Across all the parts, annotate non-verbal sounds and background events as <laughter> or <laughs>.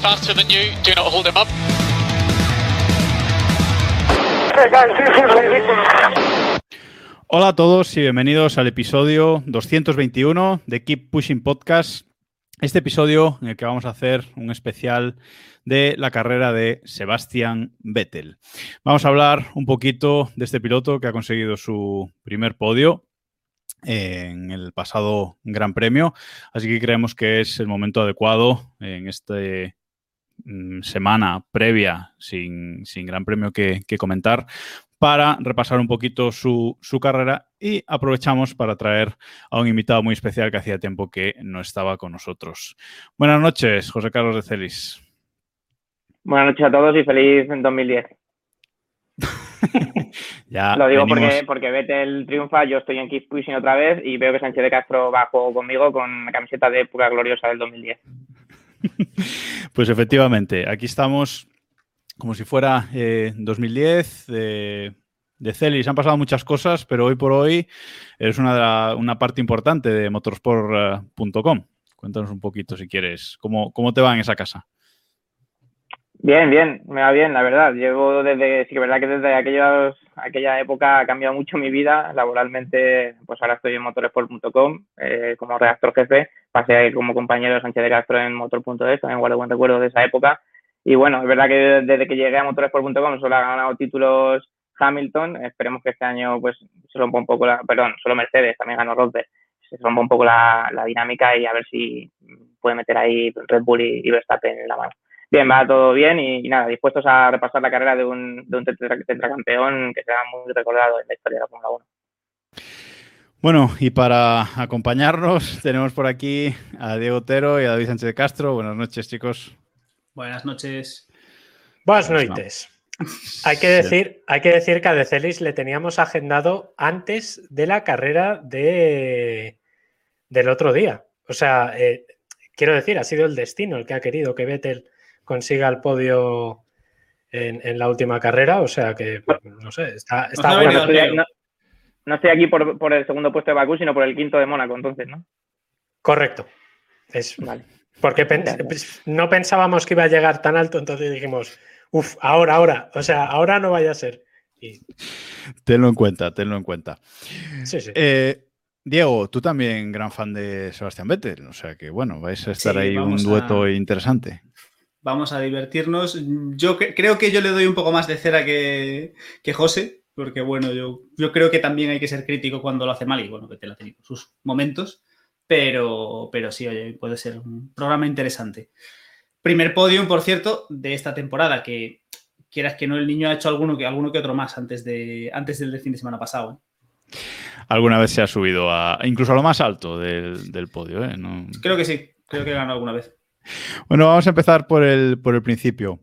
Faster than you. Do not hold him up. Hola a todos y bienvenidos al episodio 221 de Keep Pushing Podcast. Este episodio en el que vamos a hacer un especial de la carrera de Sebastian Vettel. Vamos a hablar un poquito de este piloto que ha conseguido su primer podio en el pasado Gran Premio, así que creemos que es el momento adecuado en esta semana previa sin, sin Gran Premio que, que comentar para repasar un poquito su, su, carrera y aprovechamos para traer a un invitado muy especial que hacía tiempo que no estaba con nosotros. Buenas noches, José Carlos de Celis. Buenas noches a todos y feliz en 2010. <laughs> <laughs> ya Lo digo venimos- porque, porque Vettel triunfa, yo estoy en Keep Pushing otra vez y veo que Sánchez de Castro va a juego conmigo con la camiseta de época gloriosa del 2010. <laughs> Pues efectivamente, aquí estamos como si fuera eh, 2010 de, de Celis. Han pasado muchas cosas, pero hoy por hoy eres una, de la- una parte importante de motorsport.com. Cuéntanos un poquito, si quieres, cómo, cómo te va en esa casa. Bien, bien, me va bien, la verdad. Llevo desde, sí que verdad que desde aquellos, aquella época ha cambiado mucho mi vida. Laboralmente, pues ahora estoy en motorsport.com eh, como redactor jefe. Pasé como compañero de Sánchez de Castro en motor.es, también guardo buen recuerdo de esa época. Y bueno, es verdad que desde que llegué a motorsport.com solo ha ganado títulos Hamilton. Esperemos que este año pues se rompa un poco la, perdón, solo Mercedes, también ganó Rosberg. Se rompa un poco la, la dinámica y a ver si puede meter ahí Red Bull y Verstappen en la mano. Bien, va todo bien y, y nada, dispuestos a repasar la carrera de un, de un tetra- tetracampeón que será muy recordado en la historia de la Fórmula 1. Bueno, y para acompañarnos <laughs> tenemos por aquí a Diego Otero y a David Sánchez de Castro. Buenas noches, chicos. Buenas noches. Buenas no. noites. Hay que, decir, hay que decir que a De Celis le teníamos agendado antes de la carrera de, del otro día. O sea, eh, quiero decir, ha sido el destino el que ha querido que Vettel consiga el podio en, en la última carrera. O sea que, no sé, está, está bueno. venido no, estoy, pelo. no- no estoy aquí por, por el segundo puesto de Bakú, sino por el quinto de Mónaco, entonces, ¿no? Correcto. Es, Vale. Porque Gracias. pues, no pensábamos que iba a llegar tan alto, entonces dijimos, uff, ahora, ahora, o sea, ahora no vaya a ser. Y, Tenlo en cuenta, tenlo en cuenta. sí, sí. Eh, Diego, tú también gran fan de Sebastián Vettel, o sea que bueno, vais a estar Sí, ahí un vamos a- dueto interesante. Vamos a divertirnos. Yo cre- creo que yo le doy un poco más de cera que, que José, porque bueno, yo, yo creo que también hay que ser crítico cuando lo hace mal y bueno, Vettel ha tenido sus momentos, pero, pero sí, oye, puede ser un programa interesante. Primer podium, por cierto, de esta temporada, que quieras que no, el niño ha hecho alguno que, alguno que otro más antes, de, antes del fin de semana pasado. ¿eh? Alguna vez se ha subido a incluso a lo más alto del, del podio, ¿eh? No- Creo que sí, creo que ganó alguna vez. Bueno, vamos a empezar por el, por el principio.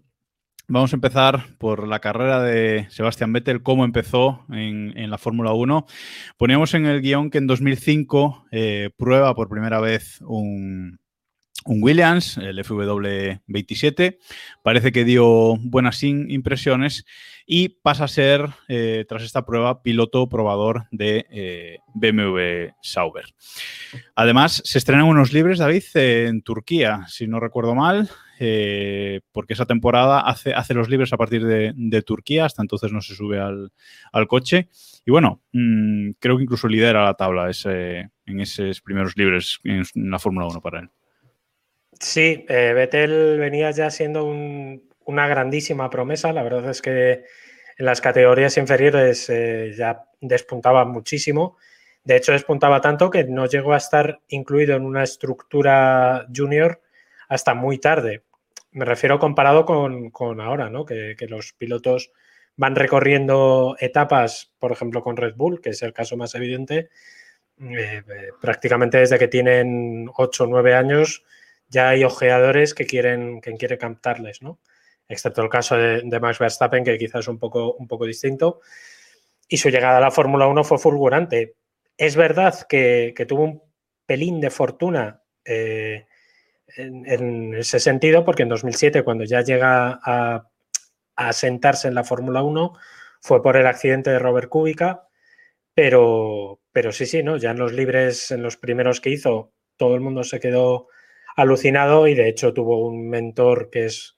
Vamos a empezar por la carrera de Sebastián Vettel, cómo empezó en, en la Fórmula 1. Poníamos en el guion que en 2005 eh, prueba por primera vez un, un Williams, el FW27. Parece que dio buenas impresiones y pasa a ser, eh, tras esta prueba, piloto probador de eh, BMW Sauber. Además, se estrenan unos libres, David, en Turquía, si no recuerdo mal, eh, porque esa temporada hace, hace los libres a partir de, Turquía, hasta entonces no se sube al, al coche. Y bueno, mm, creo que incluso lidera la tabla en esos primeros libres en, la Fórmula 1 para él. Sí, eh, Vettel venía ya siendo un- una grandísima promesa. La verdad es que en las categorías inferiores eh, ya despuntaba muchísimo. De hecho, despuntaba tanto que no llegó a estar incluido en una estructura junior hasta muy tarde. Me refiero comparado con, con ahora, ¿no? Que, que los pilotos van recorriendo etapas, por ejemplo, con Red Bull, que es el caso más evidente, eh, eh, prácticamente desde que tienen 8 o 9 años ya hay ojeadores que quieren, que quieren captarles, ¿no? Excepto el caso de, Max Verstappen, que quizás es un poco, un poco distinto. Y su llegada a la Fórmula 1 fue fulgurante. Es verdad que, tuvo un pelín de fortuna eh, en, ese sentido, porque en 2007, cuando ya llega a, a sentarse en la Fórmula 1, fue por el accidente de Robert Kubica, pero, pero sí, sí, ¿no? Ya en los libres, en los primeros que hizo, todo el mundo se quedó alucinado y de hecho tuvo un mentor que es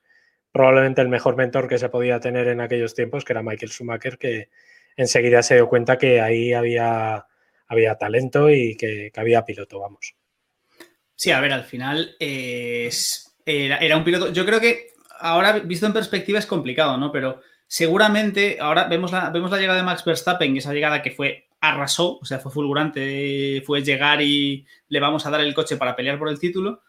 probablemente el mejor mentor que se podía tener en aquellos tiempos, que era Michael Schumacher, que enseguida se dio cuenta que ahí había, había talento y que, había piloto, vamos. Sí, a ver, al final era, era, un piloto. Yo creo que ahora, visto en perspectiva, es complicado, ¿no? Pero seguramente ahora vemos la, vemos la llegada de Max Verstappen y esa llegada que fue arrasó, o sea, fue fulgurante, fue llegar y le vamos a dar el coche para pelear por el título.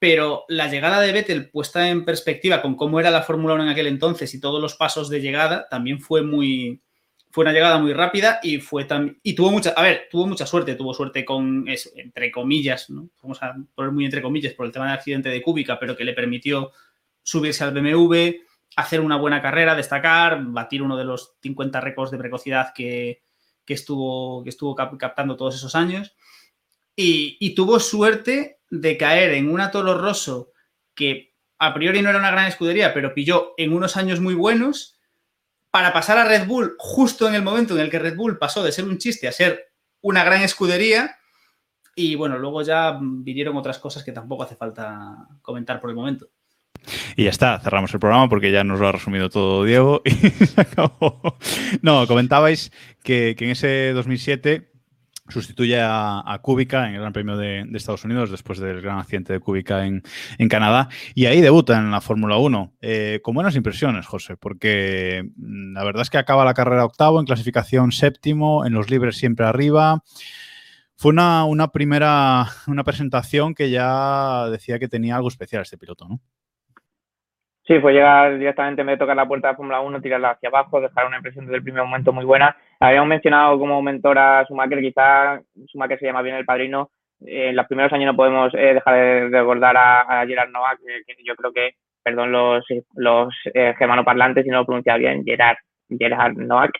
Pero la llegada de Vettel puesta en perspectiva con cómo era la Fórmula 1 en aquel entonces y todos los pasos de llegada también fue muy, fue una llegada muy rápida y fue también y tuvo mucha, a ver, tuvo mucha suerte, tuvo suerte con entre comillas, ¿no? Vamos a poner muy entre comillas por el tema del accidente de Cúbica, pero que le permitió subirse al BMW, hacer una buena carrera, destacar, batir uno de los 50 récords de precocidad que, estuvo, que estuvo captando todos esos años. Y, tuvo suerte de caer en una Toro Rosso que a priori no era una gran escudería, pero pilló en unos años muy buenos para pasar a Red Bull justo en el momento en el que Red Bull pasó de ser un chiste a ser una gran escudería. Y bueno, luego ya vinieron otras cosas que tampoco hace falta comentar por el momento. Y ya está, cerramos el programa porque ya nos lo ha resumido todo Diego <laughs> y se acabó. No, comentabais que, en ese 2007 sustituye a, a Kubica en el Gran Premio de, Estados Unidos después del gran accidente de Kubica en, Canadá y ahí debuta en la Fórmula 1. Eh, con buenas impresiones, José, porque mm, la verdad es que acaba la carrera octavo, en clasificación séptimo, en los libres siempre arriba. Fue una, una primera una presentación que ya decía que tenía algo especial este piloto, ¿no? Sí, fue llegar directamente en vez de tocar la puerta de Fórmula 1, tirarla hacia abajo, dejar una impresión desde el primer momento muy buena. Habíamos mencionado como mentor a Schumacher, quizá Schumacher se llama bien el padrino. en los primeros años no podemos eh, dejar de recordar a, Gerard Novak, que, yo creo que, perdón los, los eh, germanoparlantes si no lo pronuncia bien, Gerard, Gerard Novak,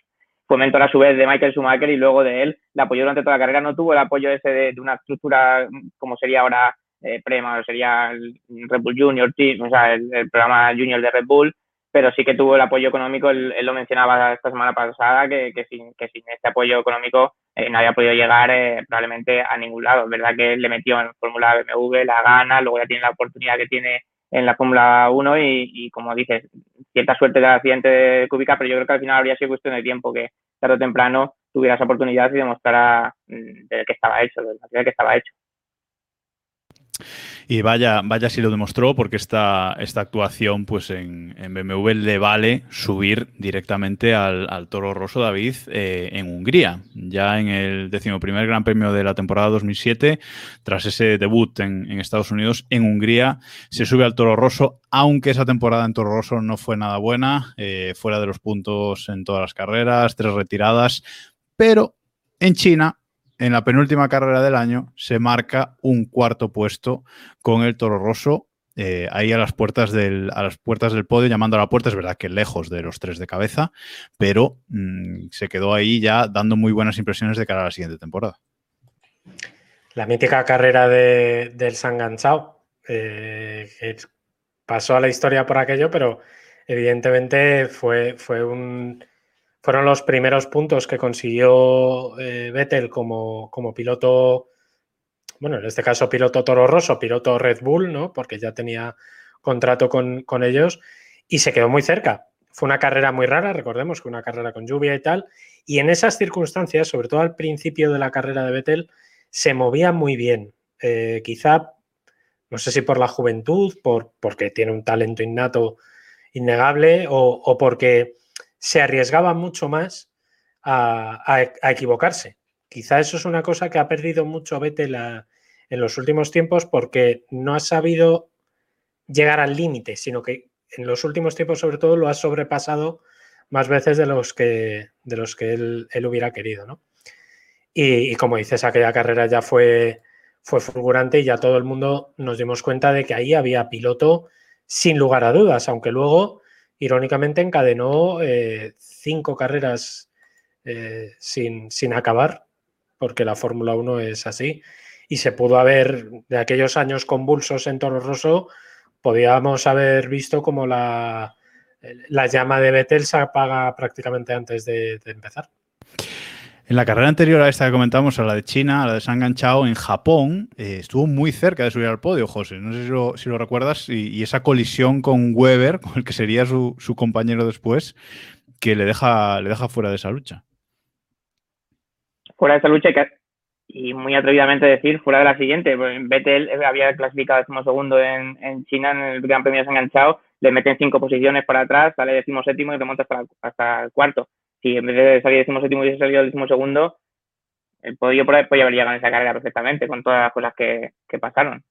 fue mentor a su vez de Michael Schumacher y luego de él, le apoyó durante toda la carrera, no tuvo el apoyo ese de, de una estructura como sería ahora eh, Prema, sería el Red Bull Junior Team, o sea, el, programa Junior de Red Bull, pero sí que tuvo el apoyo económico, él, lo mencionaba esta semana pasada, que, sin, que sin este apoyo económico eh, no había podido llegar eh, probablemente a ningún lado. Es verdad que le metió en Fórmula BMW, la gana, luego ya tiene la oportunidad que tiene en la Fórmula 1 y, y, como dices, cierta suerte del accidente de Kubica, pero yo creo que al final habría sido cuestión de tiempo que tarde o temprano tuviera esa oportunidad y demostrara mm, de que estaba hecho, de que estaba hecho. Y vaya, vaya si lo demostró, porque esta, esta actuación pues en, BMW le vale subir directamente al, Toro Rosso David eh, en Hungría. Ya en el decimoprimer Gran Premio de la temporada 2007, tras ese debut en, Estados Unidos, en Hungría se sube al Toro Rosso, aunque esa temporada en Toro Rosso no fue nada buena, eh, fuera de los puntos en todas las carreras, tres retiradas, pero en China en la penúltima carrera del año se marca un cuarto puesto con el Toro Rosso eh, ahí a las puertas del a las puertas del podio llamando a la puerta es verdad que lejos de los tres de cabeza pero mm, se quedó ahí ya dando muy buenas impresiones de cara a la siguiente temporada. La mítica carrera de, del San Ganchao eh, pasó a la historia por aquello pero evidentemente fue, fue un fueron los primeros puntos que consiguió eh, Vettel como, como, piloto, bueno, en este caso piloto Toro Rosso, piloto Red Bull, ¿no? Porque ya tenía contrato con, ellos y se quedó muy cerca. Fue una carrera muy rara, recordemos que una carrera con lluvia y tal, y en esas circunstancias, sobre todo al principio de la carrera de Vettel, se movía muy bien. Eh, quizá, no sé si por la juventud, por, porque tiene un talento innato innegable o, o porque se arriesgaba mucho más a, equivocarse. Quizá eso es una cosa que ha perdido mucho Vettel en los últimos tiempos porque no ha sabido llegar al límite, sino que en los últimos tiempos sobre todo lo ha sobrepasado más veces de los que, de los que él, hubiera querido. ¿no? Y, como dices, aquella carrera ya fue, fue fulgurante y ya todo el mundo nos dimos cuenta de que ahí había piloto sin lugar a dudas, aunque luego irónicamente encadenó eh, cinco carreras eh, sin, sin acabar, porque la Fórmula 1 es así. Y se pudo haber, de aquellos años convulsos en Toro Rosso, podíamos haber visto como la, la llama de Vettel se apaga prácticamente antes de, de empezar. En la carrera anterior a esta que comentamos, a la de China, a la de San Chao, en Japón, eh, estuvo muy cerca de subir al podio, José. No sé si lo, si lo recuerdas. Y, esa colisión con Weber, <laughs> con el que sería su, compañero después, que le deja, le deja fuera de esa lucha. Fuera de esa lucha y muy atrevidamente decir, fuera de la siguiente. Vettel había clasificado decimosegundo en, en China en el Gran Premio de San Chao, le meten cinco posiciones para atrás, sale decimoséptimo y remonta hasta, hasta el cuarto si en vez de salir décimo séptimo hubiese salido décimo segundo, el podio podría haber llegado en esa carrera perfectamente con todas las cosas que, que, pasaron.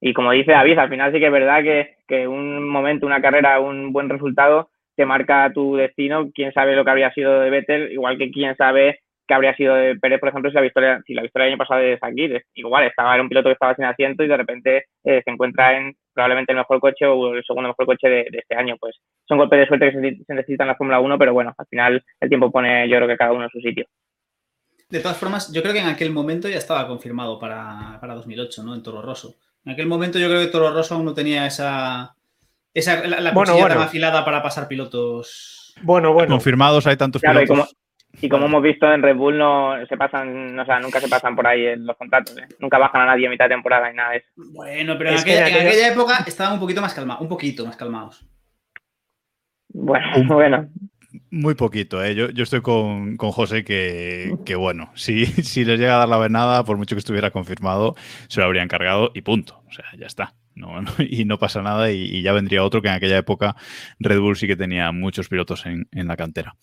Y como dice David, al final sí que es verdad que, que, un momento, una carrera, un buen resultado te marca tu destino. Quién sabe lo que habría sido de Vettel, igual que quién sabe qué habría sido de Pérez, por ejemplo, si la victoria, si la victoria del año pasado de Sakir. Igual, estaba era un piloto que estaba sin asiento y de repente eh, se encuentra en probablemente el mejor coche o el segundo mejor coche de, de este año. Pues son golpes de suerte que se, se necesitan en la Fórmula 1, pero bueno, al final el tiempo pone yo creo que cada uno en su sitio. De todas formas, yo creo que en aquel momento ya estaba confirmado para, para 2008, ¿no? En Toro Rosso. En aquel momento yo creo que Toro Rosso aún no tenía esa, esa la, la bueno, bueno. tan afilada para pasar pilotos. Bueno, bueno. Confirmados hay tantos claro, pilotos. Y como, hemos visto en Red Bull no se pasan, o sea, nunca se pasan por ahí en los contratos, ¿eh? nunca bajan a nadie a mitad de temporada y nada de eso. Bueno, pero en, aquella, en aquella, época estaban un poquito más calmados, un poquito más calmados. Bueno, un, <laughs> bueno. Muy poquito, ¿eh? yo, yo estoy con, con José que, que, bueno, <laughs> si, si les llega a dar la venada, por mucho que estuviera confirmado, se lo habrían cargado y punto. O sea, ya está. No, no, y no pasa nada y, y, ya vendría otro que en aquella época Red Bull sí que tenía muchos pilotos en, en la cantera.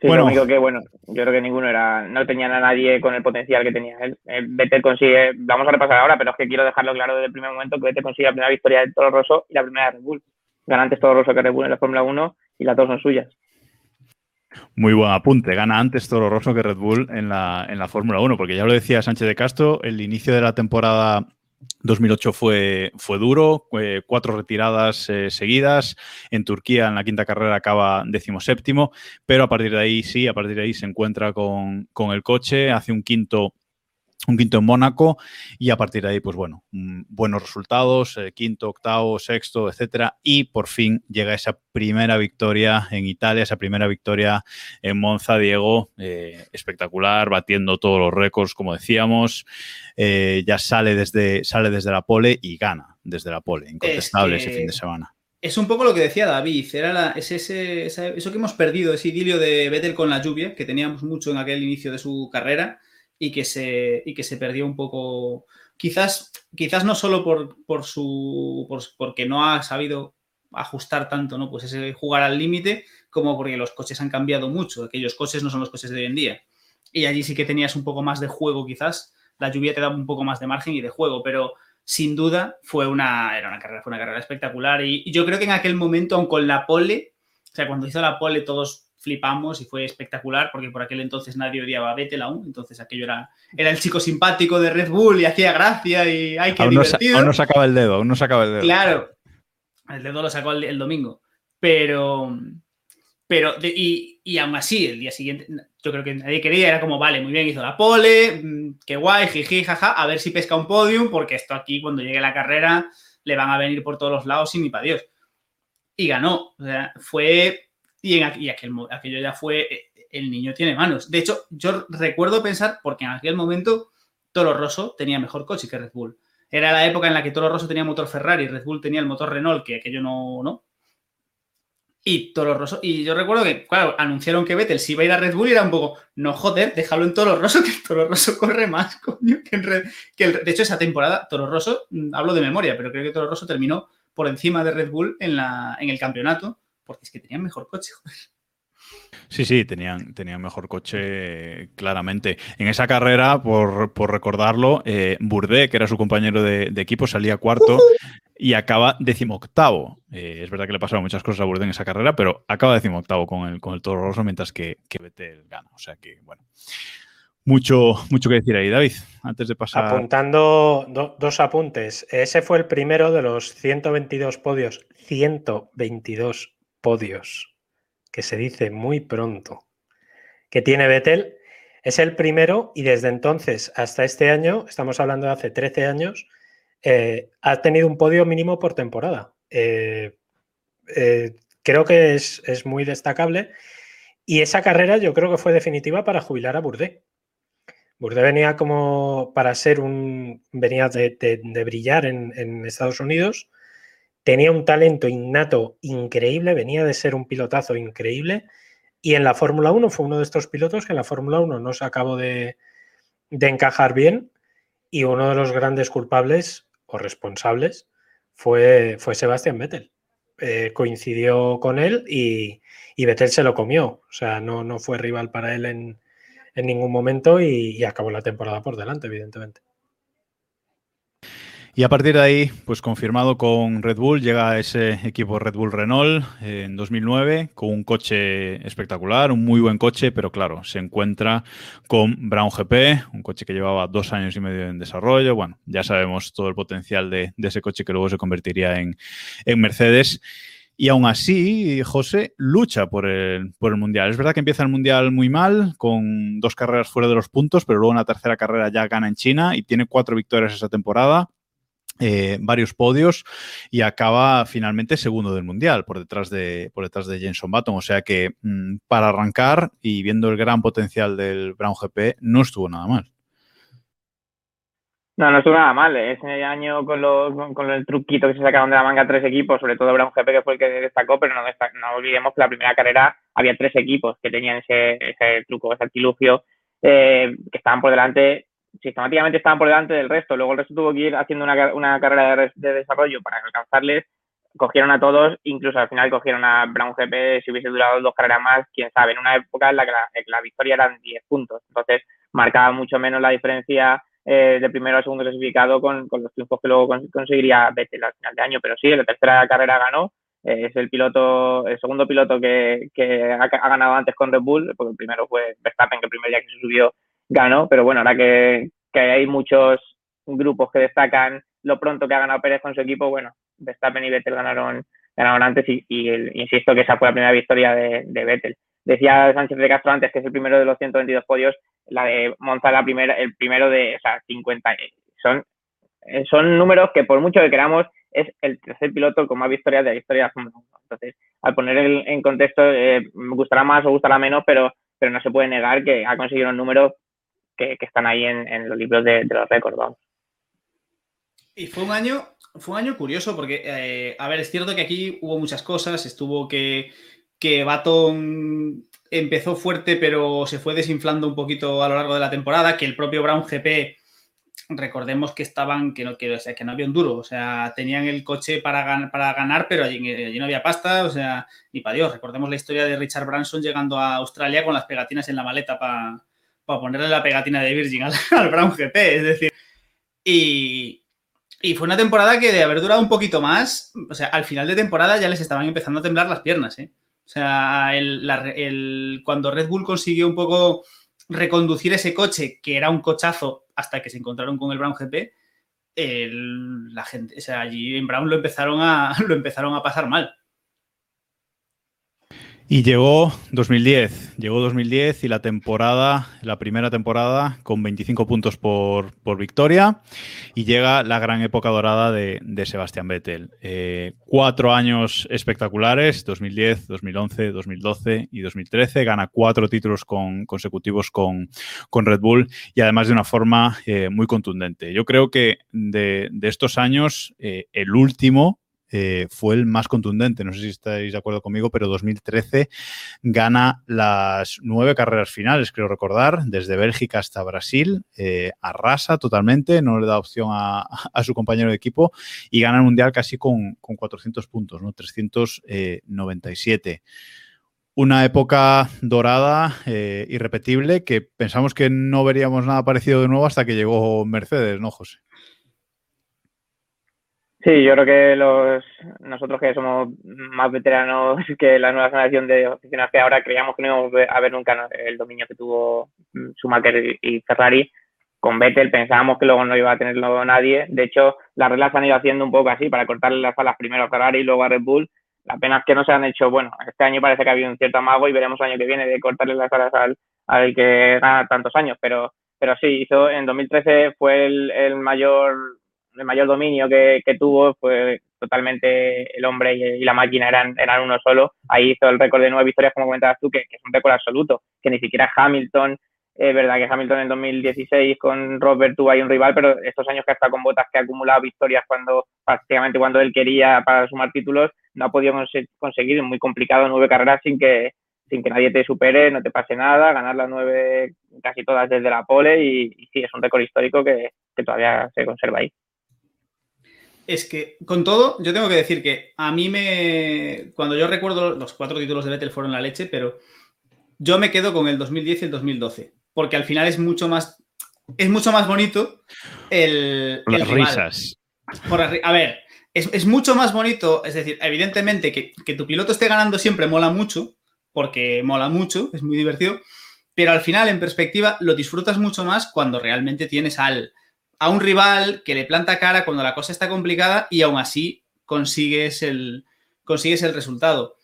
Sí, bueno, lo único que, bueno, yo creo que ninguno era, no tenían a nadie con el potencial que tenía él. Eh, Vettel consigue, vamos a repasar ahora, pero es que quiero dejarlo claro desde el primer momento que Vettel consigue la primera victoria de Toro Rosso y la primera de Red Bull. Gana antes Toro Rosso que Red Bull en la Fórmula 1 y las dos son suyas. Muy buen apunte. Gana antes Toro Rosso que Red Bull en la, en la Fórmula 1, porque ya lo decía Sánchez de Castro, el inicio de la temporada 2008 fue, fue duro, eh, cuatro retiradas eh, seguidas. En Turquía, en la quinta carrera, acaba decimoséptimo, pero a partir de ahí sí, a partir de ahí se encuentra con, con el coche, hace un quinto un quinto en Mónaco y a partir de ahí, pues bueno, buenos resultados, eh, quinto, octavo, sexto, etcétera, y por fin llega esa primera victoria en Italia, esa primera victoria en Monza, Diego, eh, espectacular, batiendo todos los récords, como decíamos, eh, ya sale desde, sale desde la pole y gana desde la pole, incontestable es que... ese fin de semana. Es un poco lo que decía David, era la, es ese, ese, eso que hemos perdido, ese idilio de Vettel con la lluvia, que teníamos mucho en aquel inicio de su carrera, y que se, y que se perdió un poco, quizás, quizás no solo por, por su, por, porque no ha sabido ajustar tanto, ¿no? Pues ese jugar al límite, como porque los coches han cambiado mucho, aquellos coches no son los coches de hoy en día. Y allí sí que tenías un poco más de juego, quizás. La lluvia te da un poco más de margen y de juego, pero sin duda fue una, era una carrera, fue una carrera espectacular. Y, y yo creo que en aquel momento, aun con la pole, o sea, cuando hizo la pole todos flipamos y fue espectacular porque por aquel entonces nadie odiaba a Vettel aún, entonces aquello era, era el chico simpático de Red Bull y hacía gracia y hay que aún divertido. No, aún no sacaba el dedo, aún no sacaba el dedo. Claro, el dedo lo sacó el, el domingo, pero, pero y, y, aún así el día siguiente yo creo que nadie quería, era como, vale, muy bien, hizo la pole, mmm, qué guay, jiji, jaja, a ver si pesca un podium porque esto aquí cuando llegue la carrera le van a venir por todos los lados y ni para Dios. Y ganó, o sea, fue y, aquel, aquello ya fue, eh, el niño tiene manos. De hecho, yo recuerdo pensar, porque en aquel momento Toro Rosso tenía mejor coche que Red Bull. Era la época en la que Toro Rosso tenía motor Ferrari, Red Bull tenía el motor Renault, que aquello no, no. Y Toro Rosso, y yo recuerdo que, anunciaron que Vettel si iba a ir a Red Bull y era un poco, no joder, déjalo en Toro Rosso, <laughs> que el Toro Rosso corre más, coño, que en Red que De hecho, esa temporada, Toro Rosso, mm, hablo de memoria, pero creo que Toro Rosso terminó por encima de Red Bull en, la, en el campeonato, porque es que tenían mejor coche. Sí, sí, tenían, tenían mejor coche claramente. En esa carrera, por, por recordarlo, eh, Burdé, que era su compañero de, de equipo, salía cuarto uh -huh. y acaba decimoctavo. Eh, es verdad que le pasaron muchas cosas a Burdé en esa carrera, pero acaba decimoctavo con el, con el Toro Rosso, mientras que, que Vettel gana. O sea que, bueno, mucho, mucho que decir ahí, David, antes de pasar. Apuntando do, dos apuntes. Ese fue el primero de los 122 podios, 122 podios, que se dice muy pronto, que tiene Vettel. Es el primero y desde entonces hasta este año, estamos hablando de hace 13 años, eh, ha tenido un podio mínimo por temporada. Eh, eh, creo que es, muy destacable. Y esa carrera yo creo que fue definitiva para jubilar a Burdé. Burdé venía como para ser un. venía de, brillar en, Estados Unidos. Tenía un talento innato increíble, venía de ser un pilotazo increíble. Y en la Fórmula 1 fue uno de estos pilotos que en la Fórmula 1 no se acabó de, encajar bien. Y uno de los grandes culpables o responsables fue, fue Sebastián Vettel. Eh, coincidió con él y, y, Vettel se lo comió. O sea, no, no fue rival para él en, en ningún momento y, y acabó la temporada por delante, evidentemente. Y a partir de ahí, pues confirmado con Red Bull, llega ese equipo Red Bull Renault en 2009 con un coche espectacular, un muy buen coche, pero claro, se encuentra con Brown GP, un coche que llevaba dos años y medio en desarrollo. Bueno, ya sabemos todo el potencial de, ese coche que luego se convertiría en, Mercedes. Y aún así, José lucha por el, por el Mundial. Es verdad que empieza el Mundial muy mal, con dos carreras fuera de los puntos, pero luego una tercera carrera ya gana en China y tiene cuatro victorias esa temporada. Eh, varios podios y acaba finalmente segundo del mundial por detrás de por detrás de Jenson Button o sea que mm, para arrancar y viendo el gran potencial del Brown GP no estuvo nada mal no, no estuvo nada mal. Ese año con, los, con, el truquito que se sacaron de la manga tres equipos, sobre todo Brown GP, que fue el que destacó, pero no, no olvidemos que la primera carrera había tres equipos que tenían ese, ese truco, ese artilugio, eh, que estaban por delante sistemáticamente estaban por delante del resto. Luego el resto tuvo que ir haciendo una, una carrera de, desarrollo para alcanzarles. Cogieron a todos, incluso al final cogieron a Brown GP. Si hubiese durado dos carreras más, quién sabe, en una época en la que la, victoria eran 10 puntos. Entonces marcaba mucho menos la diferencia eh, de primero a segundo clasificado con, con, los triunfos que luego conseguiría Vettel al final de año. Pero sí, en la tercera carrera ganó. Eh, es el piloto, el segundo piloto que, que ha, ha, ganado antes con Red Bull, porque el primero fue Verstappen, que el primer día que se subió ganó, pero bueno, ahora que, hay muchos grupos que destacan lo pronto que ha ganado Pérez con su equipo, bueno, Verstappen y Vettel ganaron, ganaron antes y, insisto que esa fue la primera victoria de, Vettel. Decía Sánchez de Castro antes que es el primero de los 122 podios, la de Monza la primera, el primero de, o sea, 50. Son, son números que por mucho que queramos es el tercer piloto con más victorias de la historia de la Fórmula 1. Entonces, al poner en, contexto, eh, me gustará más o gustará menos, pero, pero no se puede negar que ha conseguido un número que, están ahí en, los libros de, los récords. Y fue un año, fue un año curioso porque, eh, a ver, es cierto que aquí hubo muchas cosas, estuvo que, que Baton empezó fuerte pero se fue desinflando un poquito a lo largo de la temporada, que el propio Brown GP, recordemos que estaban, que no, que, o que no había un duro, o sea, tenían el coche para, para ganar, pero allí, allí, no había pasta, o sea, ni para Dios. Recordemos la historia de Richard Branson llegando a Australia con las pegatinas en la maleta para para ponerle la pegatina de Virgin al, <laughs> Brown GP. Es decir, y, fue una temporada que de haber durado un poquito más, o sea, al final de temporada ya les estaban empezando a temblar las piernas, ¿eh? O sea, cuando Red Bull consiguió un poco reconducir ese coche, que era un cochazo hasta que se encontraron con el Brown GP, la gente, o sea, allí en Brown lo empezaron a, <laughs> lo empezaron a pasar mal. Y llegó 2010, llegó 2010 y la temporada, la primera temporada con 25 puntos por, victoria y llega la gran época dorada de, de Sebastián Vettel. Eh, cuatro años espectaculares, 2010, 2011, 2012 y 2013, gana cuatro títulos consecutivos con, Red Bull y además de una forma eh, muy contundente. Yo creo que de, estos años, eh, el último eh, fue el más contundente. No sé si estáis de acuerdo conmigo, pero 2013 gana las nueve carreras finales, creo recordar, desde Bélgica hasta Brasil, eh, arrasa totalmente, no le da opción a, <laughs> su compañero de equipo y gana el Mundial casi con, 400 puntos, ¿no? 397 eh, una época dorada, irrepetible, que pensamos que no veríamos nada parecido de nuevo hasta que llegó Mercedes, ¿no, José? Sí, yo creo que los nosotros que somos más veteranos <laughs> que la nueva generación de aficionados que ahora creíamos que no íbamos a ver nunca el dominio que tuvo Schumacher y Ferrari con Vettel pensábamos que luego no iba a tenerlo nadie. De hecho, las reglas han ido haciendo un poco así para cortarle las alas primero a Ferrari y luego a Red Bull. La pena es que no se han hecho, bueno, este año parece que ha habido un cierto amago y veremos el año que viene de cortarle las alas al, al que gana tantos años, pero, pero sí, hizo, en 2013 fue el, el mayor el mayor dominio que, que, tuvo fue totalmente el hombre y, la máquina eran, eran uno solo. Ahí hizo el récord de nueve victorias, como comentabas tú, que, es un récord absoluto, que ni siquiera Hamilton, es verdad que Hamilton en 2016 con Robert tuvo ahí un rival, pero estos años que ha estado con botas que ha acumulado victorias cuando prácticamente cuando él quería para sumar títulos, no ha podido conseguir, muy complicado, nueve carreras sin que sin que nadie te supere, no te pase nada, ganar las nueve casi todas desde la pole y, y sí, es un récord histórico que, que todavía se conserva ahí es que, con todo, yo tengo que decir que a mí me. Cuando yo recuerdo los cuatro títulos de Vettel fueron la leche, pero yo me quedo con el 2010 y el 2012. Porque al final es mucho más. Es mucho más bonito el. Las el rival. risas. Por a ver, es, es, mucho más bonito. Es decir, evidentemente que, que tu piloto esté ganando siempre mola mucho, porque mola mucho, es muy divertido. Pero al final, en perspectiva, lo disfrutas mucho más cuando realmente tienes al a un rival que le planta cara cuando la cosa está complicada y aún así consigues el, consigues el resultado.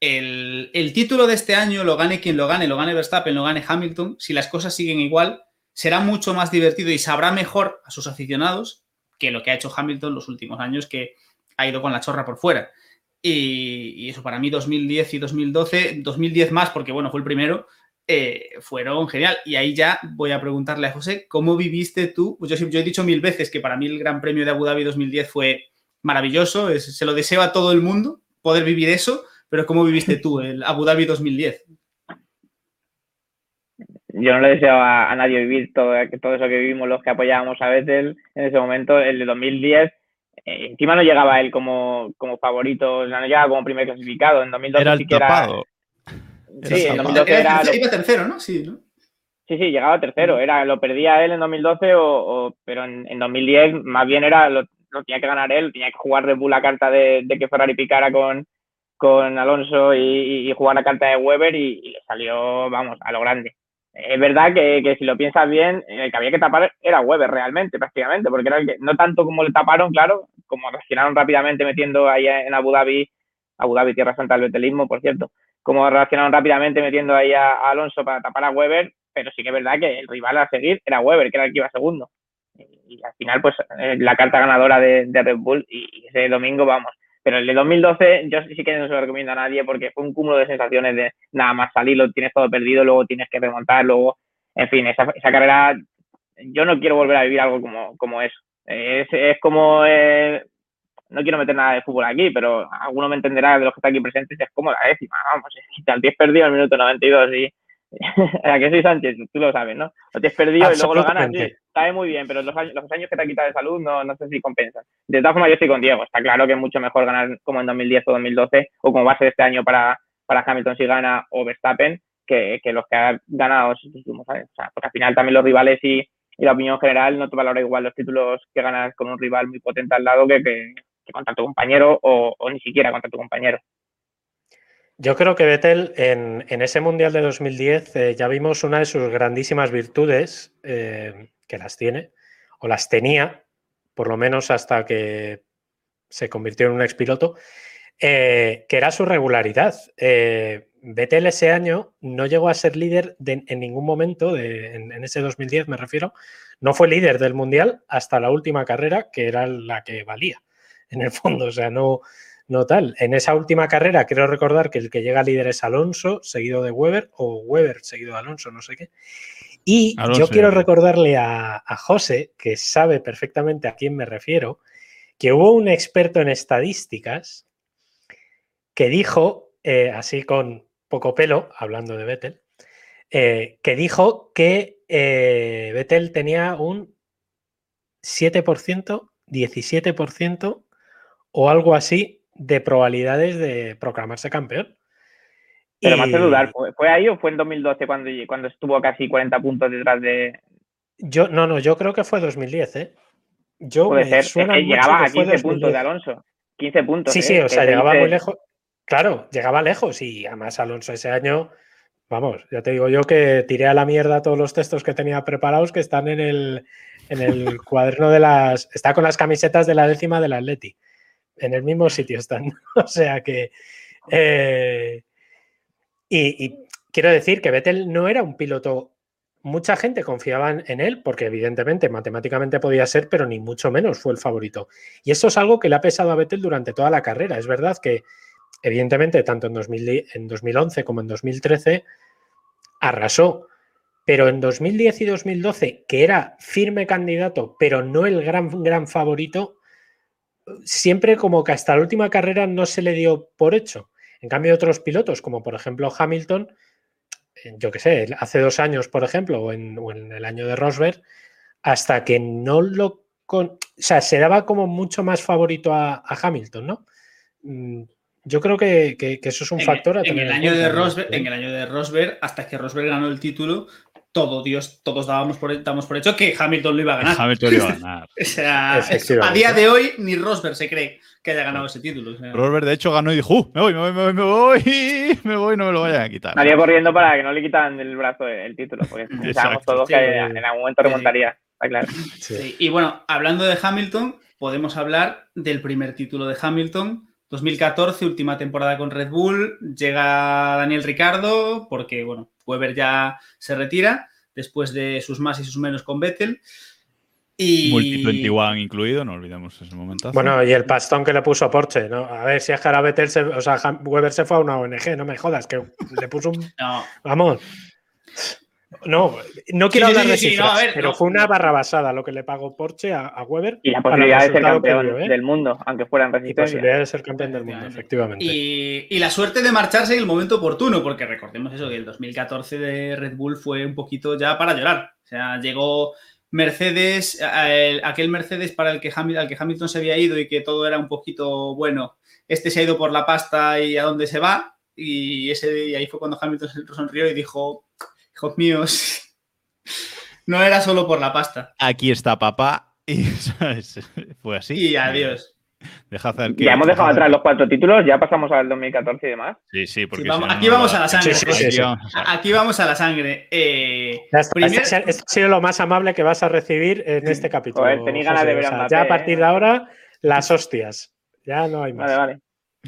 El, el, título de este año lo gane quien lo gane, lo gane Verstappen, lo gane Hamilton, si las cosas siguen igual, será mucho más divertido y sabrá mejor a sus aficionados que lo que ha hecho Hamilton los últimos años, que ha ido con la chorra por fuera. Y, y eso para mí 2010 y 2012, 2010 más porque bueno, fue el primero, eh, fueron genial. Y ahí ya voy a preguntarle a José, ¿cómo viviste tú? Pues yo, yo, he dicho mil veces que para mí el Gran Premio de Abu Dhabi 2010 fue maravilloso, es, se lo deseo a todo el mundo poder vivir eso, pero ¿cómo viviste tú el Abu Dhabi 2010? Yo no le deseo a, a nadie vivir todo, todo, eso que vivimos los que apoyábamos a Vettel en ese momento, el de 2010. Eh, encima no llegaba él como, como favorito, no llegaba como primer clasificado. En 2012 era el sí que tapado. Sí, en 2012 era, era, iba tercero, ¿no? Sí, ¿no? Sí, sí, llegaba tercero. Era, lo perdía él en 2012, o, o pero en, en, 2010 más bien era lo, lo, tenía que ganar él, tenía que jugar de Bull la carta de, de que Ferrari picara con, con Alonso y, y, jugar la carta de Weber y, y, le salió, vamos, a lo grande. Es verdad que, que, si lo piensas bien, el que había que tapar era Weber realmente, prácticamente, porque era el que, no tanto como le taparon, claro, como reaccionaron rápidamente metiendo ahí en Abu Dhabi, Abu Dhabi, Tierra Santa del Betelismo, por cierto, como reaccionaron rápidamente metiendo ahí a, Alonso para tapar a Weber, pero sí que es verdad que el rival a seguir era Weber, que era el que iba segundo. Y, al final, pues eh, la carta ganadora de, Red Bull y ese domingo, vamos. Pero el de 2012 yo sí que no se lo recomiendo a nadie porque fue un cúmulo de sensaciones de nada más salir, lo tienes todo perdido, luego tienes que remontar, luego, en fin, esa, esa carrera, yo no quiero volver a vivir algo como, como eso. Es, es como eh, no quiero meter nada de fútbol aquí, pero alguno me entenderá de los que están aquí presentes, es como la décima, vamos, el 10 perdido al minuto 92 y <laughs> a que soy Sánchez, tú lo sabes, ¿no? Lo tienes perdido y luego lo ganas, sí, sabe muy bien, pero los años, los años que te ha quitado de salud no, no sé si compensan. De todas formas, yo estoy con Diego, está claro que es mucho mejor ganar como en 2010 o 2012, o como va a ser este año para, para Hamilton si gana o Verstappen, que, que los que ha ganado últimos años. O sea, porque al final también los rivales y, y la opinión general no te valora igual los títulos que ganas con un rival muy potente al lado que, que contra tu compañero o, ni siquiera contra tu compañero. Yo creo que Vettel en, ese Mundial de 2010 eh, ya vimos una de sus grandísimas virtudes, eh, que las tiene, o las tenía, por lo menos hasta que se convirtió en un expiloto, eh, que era su regularidad. Eh, Vettel ese año no llegó a ser líder de, en ningún momento, de, en, en, ese 2010 me refiero, no fue líder del Mundial hasta la última carrera, que era la que valía, <laughs> en el fondo, o sea, no, no tal. En esa última carrera, quiero recordar que el que llega líder es Alonso, seguido de Weber, o Weber, seguido de Alonso, no sé qué. Y Alonso, yo quiero recordarle a, a José, que sabe perfectamente a quién me refiero, que hubo un experto en estadísticas que dijo, eh, así con poco pelo, hablando de Vettel, eh, que dijo que eh, Vettel tenía un 7%, 17% o algo así de probabilidades de proclamarse campeón. Pero y... me hace dudar, ¿fue ahí o fue en 2012 cuando, cuando estuvo casi 40 puntos detrás de...? Yo, no, no, yo creo que fue 2010, ¿eh? Yo Puede ser, es que llegaba a 15 puntos de Alonso. 15 puntos. Sí, sí, ¿eh? o sea, llegaba muy lejos. Claro, llegaba lejos y además Alonso ese año, vamos, ya te digo yo que tiré a la mierda todos los textos que tenía preparados que están en el, en el <laughs> cuaderno de las... Está con las camisetas de la décima del Atleti. En el mismo sitio están. <laughs> o sea que. eh, y, quiero decir que Vettel no era un piloto. Mucha gente confiaba en- en él porque, evidentemente, matemáticamente podía ser, pero ni mucho menos fue el favorito. Y esto es algo que le ha pesado a Vettel durante toda la carrera. Es verdad que, evidentemente, tanto en, 2000 en 2011 como en 2013 arrasó. Pero en 2010 y 2012, que era firme candidato, pero no el gran, gran favorito, siempre como que hasta la última carrera no se le dio por hecho. En cambio, otros pilotos, como por ejemplo Hamilton, eh, yo qué sé, hace dos años, por ejemplo, o en, o en el año de Rosberg, hasta que no lo... Con, o sea, se daba como mucho más favorito a, a Hamilton, ¿no? Mm, Yo creo que, que- que eso es un En- factor a en, tener el año de. Rosberg, en el año de Rosberg, hasta que Rosberg ganó el título, todo Dios, todos dábamos por, damos por hecho que Hamilton lo iba a ganar. Hamilton iba a <laughs> ganar. O sea, Efectivamente. a día de hoy ni Rosberg se cree que haya ganado ese título. o sea. Rosberg, de hecho, ganó y dijo, "Uh, me voy, me voy, me voy, me voy, <laughs> me voy, no me lo vayan a quitar. Salió corriendo para que no le quitaran del brazo el título, porque <laughs> pensábamos todos Sí, que sí. en algún momento remontaría. Está claro. Sí. Sí, Y bueno, hablando de Hamilton, podemos hablar del primer título de Hamilton. 2014, última temporada con Red Bull, llega Daniel Ricardo, porque bueno, Weber ya se retira después de sus más y sus menos con Vettel. Y Multi 21 incluido, no olvidemos ese momento. Bueno, y el pastón que le puso a Porsche, ¿no? A ver si es que ahora Vettel se, o sea, Weber se fue a una ONG, no me jodas, que le puso un. <laughs> no, Vamos. No, no quiero Sí, sí, hablar de sí, sí, cifras, no, a ver, pero no. fue una barra basada lo que le pagó Porsche a, a Weber. Y la posibilidad de ser campeón dio, ¿eh? del mundo, aunque fuera en Y resistencia. posibilidad de ser campeón del mundo, efectivamente. Y, y la suerte de marcharse en el momento oportuno, porque recordemos eso, que el 2014 de Red Bull fue un poquito ya para llorar. O sea, llegó Mercedes, el- aquel Mercedes para el que, Hamil- al que Hamilton se había ido y que todo era un poquito bueno. Este se ha ido por la pasta y a dónde se va. Y, ese, y ahí fue cuando Hamilton se sonrió y dijo, hijos míos, no era solo por la pasta. Aquí está papá. Y <laughs> ¿sabes? fue así. Y adiós. Dejad al que- Ya hemos dejado atrás los cuatro títulos, ya pasamos al 2014 y demás. Sí, sí, porque Sí, vamos- si no, aquí no vamos va- a la sangre. Sí, sí, sí, Aquí sí. vamos a- Aquí vamos a la sangre. Eh, primer- este, este ha sido lo más amable que vas a recibir en este capítulo. Joder, tenía ganas de ver a O sea, Mbappé, ya a partir de ¿eh? ahora, las hostias. Ya no hay más. Vale, vale.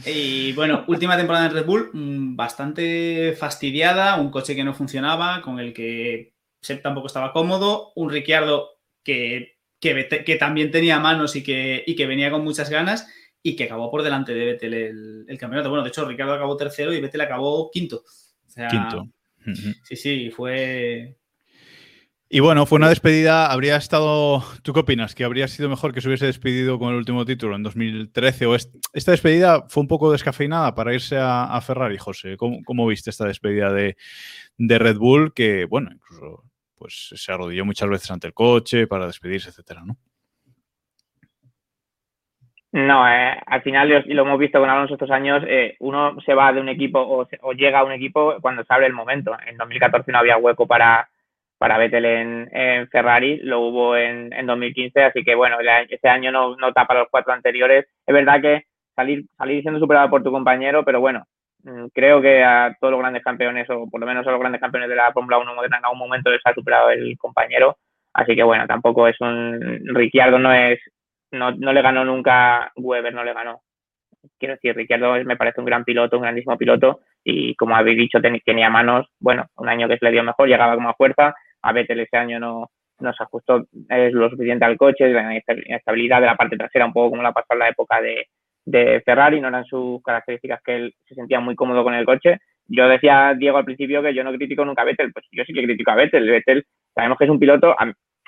Y bueno, última temporada en Red Bull, mm, bastante fastidiada, un coche que no funcionaba, con el que Sepp tampoco estaba cómodo, un Ricciardo que, que, que también tenía manos y que, y que venía con muchas ganas y que acabó por delante de Vettel el, el campeonato. Bueno, de hecho, Ricardo acabó tercero y Vettel acabó quinto. O sea, Quinto. Sí, sí, fue... Y bueno, fue una despedida, habría estado, ¿tú qué opinas? ¿Que habría sido mejor que se hubiese despedido con el último título en 2013? ¿O est- esta despedida fue un poco descafeinada para irse a, Ferrari, José? ¿Cómo, viste esta despedida de, Red Bull? Que, bueno, incluso pues, se arrodilló muchas veces ante el coche para despedirse, etcétera, ¿no? No, eh, al final, y lo- hemos visto con Alonso estos años, eh, uno se va de un equipo o, o llega a un equipo cuando se abre el momento. En 2014 no había hueco para, para Vettel en, Ferrari, lo hubo en, en 2015, así que bueno, ese año no, no tapa los cuatro anteriores. Es verdad que salir, salir siendo superado por tu compañero, pero bueno, mm, creo que a todos los grandes campeones, o por lo menos a los grandes campeones de la Fórmula 1 moderna, en algún momento les ha superado el compañero. Así que bueno, tampoco es un. Ricciardo no es. No, no le ganó nunca Weber, no le ganó. Quiero decir, Ricciardo me parece un gran piloto, un grandísimo piloto. Y como habéis dicho, ten- tenía manos. Bueno, un año que se le dio mejor, llegaba con más fuerza. A Vettel ese año no, no se ajustó lo suficiente al coche, la inestabilidad de la parte trasera, un poco como la pasó en la época de, Ferrari, no eran sus características que él se sentía muy cómodo con el coche. Yo decía, Diego, al principio que yo no critico nunca a Vettel, pues yo sí que critico a Vettel. Vettel, sabemos que es un piloto,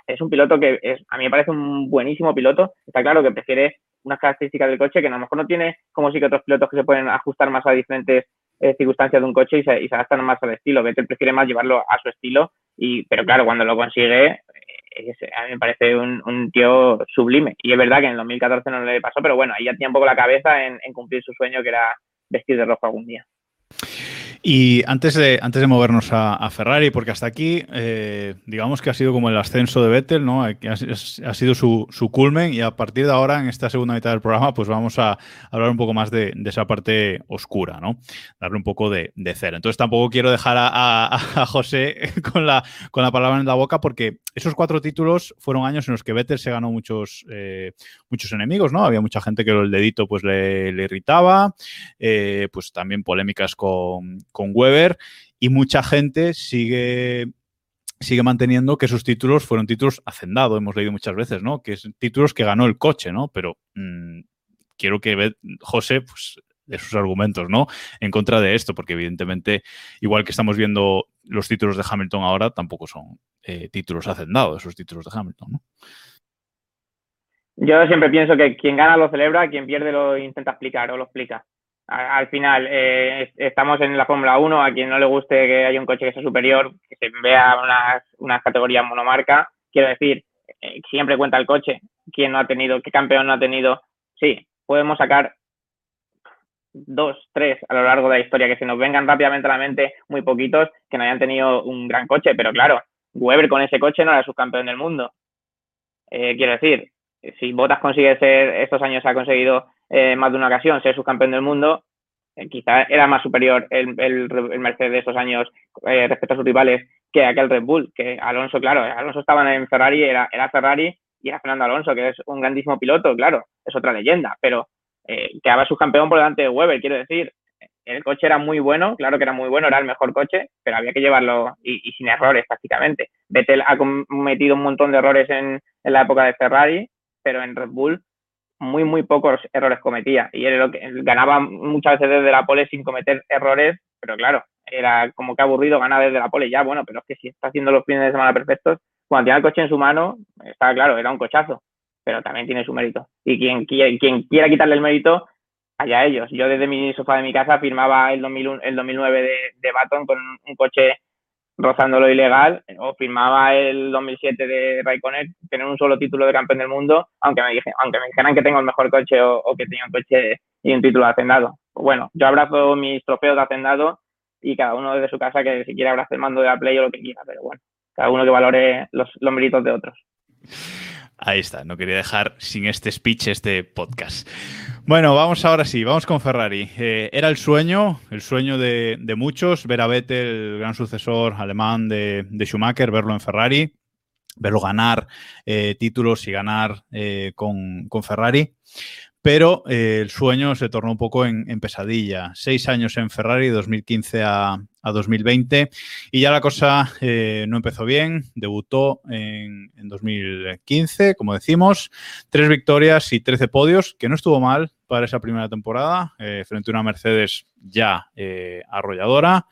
es un piloto que es, a mí me parece un buenísimo piloto. Está claro que prefiere unas características del coche que a lo mejor no tiene como sí que otros pilotos que se pueden ajustar más a diferentes eh, circunstancias de un coche y se, y se adaptan más al estilo. Vettel prefiere más llevarlo a su estilo, y, pero claro, cuando lo consigue, eh, es- a mí me parece un, un tío sublime. Y es verdad que en el 2014 no le pasó, pero bueno, ahí ya tenía un poco la cabeza en, en cumplir su sueño que era vestir de rojo algún día. Y antes de, antes de movernos a, Ferrari, porque hasta aquí, eh, digamos que ha sido como el ascenso de Vettel, ¿no? Ha, ha sido su, su, culmen y a partir de ahora, en esta segunda mitad del programa, pues vamos a hablar un poco más de, esa parte oscura, ¿no? Darle un poco de, de cero. Entonces tampoco quiero dejar a, a, José <laughs> con la, con la palabra en la boca porque esos cuatro títulos fueron años en los que Vettel se ganó muchos, eh, muchos enemigos, ¿no? Había mucha gente que el dedito pues le, irritaba, eh, pues también polémicas con con Weber y mucha gente sigue sigue manteniendo que sus títulos fueron títulos hacendado, hemos leído muchas veces, ¿no? Que son títulos que ganó el coche, ¿no? Pero mmm, quiero que José, pues, de sus argumentos, ¿no? En contra de esto, porque evidentemente, igual que estamos viendo los títulos de Hamilton ahora, tampoco son eh, títulos hacendados, esos títulos de Hamilton. Yo siempre pienso que quien gana lo celebra, quien pierde lo intenta explicar o lo explica al final eh, estamos en la Fórmula 1, a quien no le guste que haya un coche que sea superior, que se vea unas, unas categorías monomarca, quiero decir, eh, siempre cuenta el coche, quién no ha tenido, qué campeón no ha tenido, sí, podemos sacar dos, tres a lo largo de la historia, que se nos vengan rápidamente a la mente muy poquitos que no hayan tenido un gran coche, pero claro, Weber con ese coche no era subcampeón del mundo. Eh, quiero decir, si Bottas consigue ser, estos años ha conseguido eh, más de una ocasión ser subcampeón del mundo, eh, quizá era más superior el, el, Mercedes de esos años eh, respecto a sus rivales que aquel Red Bull, que Alonso, claro, Alonso estaba en Ferrari, era, era Ferrari y era Fernando Alonso, que es un grandísimo piloto, claro, es otra leyenda, pero eh, quedaba subcampeón por delante de Weber, quiero decir, el coche era muy bueno, claro que era muy bueno, era el mejor coche, pero había que llevarlo y, y sin errores prácticamente. Vettel ha cometido un montón de errores en, en la época de Ferrari, pero en Red Bull muy, muy pocos errores cometía. Y él, ganaba muchas veces desde la pole sin cometer errores, pero claro, era como que aburrido ganar desde la pole ya, bueno, pero es que si está haciendo los fines de semana perfectos, cuando tiene el coche en su mano, está claro, era un cochazo, pero también tiene su mérito. Y quien, quien, quien quiera quitarle el mérito, allá ellos. Yo desde mi sofá de mi casa firmaba el, 2001, el 2009 de, de Baton con un coche rozando lo ilegal, o firmaba el 2007 de Raikkonen tener un solo título de campeón del mundo, aunque me, dije, aunque me dijeran que tengo el mejor coche o, que tenía un coche y un título de hacendado. Bueno, yo abrazo mis trofeos de hacendado y cada uno desde su casa que si quiere abrace el mando de la Play o lo que quiera, pero bueno, cada uno que valore los, los méritos de otros. Ahí está, no quería dejar sin este speech este podcast. Bueno, vamos ahora sí, vamos con Ferrari. Eh, era el sueño, el sueño de, muchos, ver a Vettel, el gran sucesor alemán de, Schumacher, verlo en Ferrari, verlo ganar eh, títulos y ganar eh, con, Ferrari pero el sueño se tornó un poco en, en, pesadilla. Seis años en Ferrari, 2015 a, a 2020, y ya la cosa eh, no empezó bien. Debutó en, en, 2015, como decimos, tres victorias y 13 podios, que no estuvo mal para esa primera temporada, eh, frente a una Mercedes ya eh, arrolladora.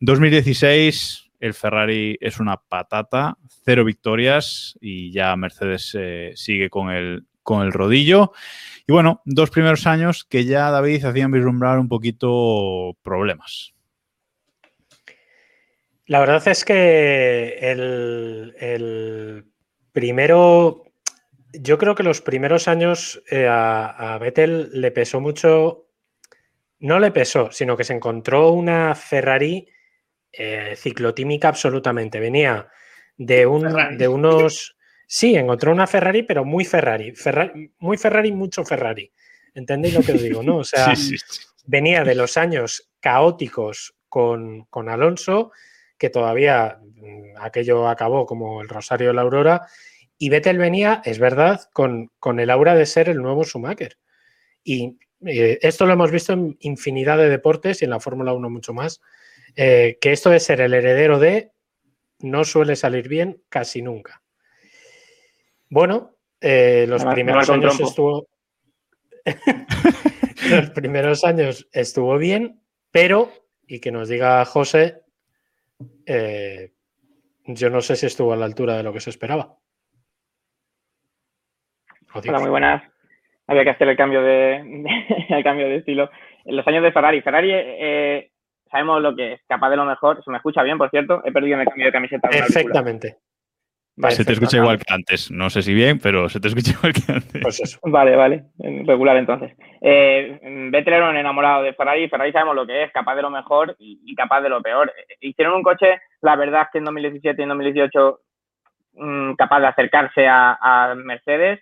2016, el Ferrari es una patata, cero victorias y ya Mercedes sigue con el, con el rodillo. Y bueno, dos primeros años que ya David hacían vislumbrar un poquito problemas. La verdad es que el, el primero, yo creo que los primeros años eh, a, a Vettel le pesó mucho, no le pesó, sino que se encontró una Ferrari eh, ciclotímica absolutamente. Venía de, un, de unos Sí, encontró una Ferrari, pero muy Ferrari. Ferrari muy Ferrari, mucho Ferrari. ¿Entendéis lo que os digo? ¿no? O <laughs> sea, sí, sí, sí. venía de los años caóticos con, con, Alonso, que todavía mm, aquello acabó como el Rosario de la Aurora, y Vettel venía, es verdad, con, con el aura de ser el nuevo Schumacher. Y eh, esto lo hemos visto en infinidad de deportes y en la Fórmula 1 mucho más, eh, que esto de ser el heredero de no suele salir bien casi nunca. Bueno, eh, los primeros años estuvo. <laughs> los primeros años estuvo bien, pero, y que nos diga José, eh, yo no sé si estuvo a la altura de lo que se esperaba. Hola, muy buenas. Había que hacer el cambio de, de <laughs> el cambio de estilo. En los años de Ferrari, Ferrari eh, sabemos lo que es, capaz de lo mejor. Se me escucha bien, por cierto. He perdido el cambio de camiseta. Perfectamente. Se te escucha igual que antes. No sé si bien, pero se te escucha <laughs> igual que antes. Pues eso. Vale, vale. Regular entonces. Eh, Vettel era un enamorado de Ferrari. Ferrari sabemos lo que es, capaz de lo mejor y, capaz de lo peor. Hicieron un coche, la verdad es que en 2017 y en 2018, mm, capaz de acercarse a, Mercedes.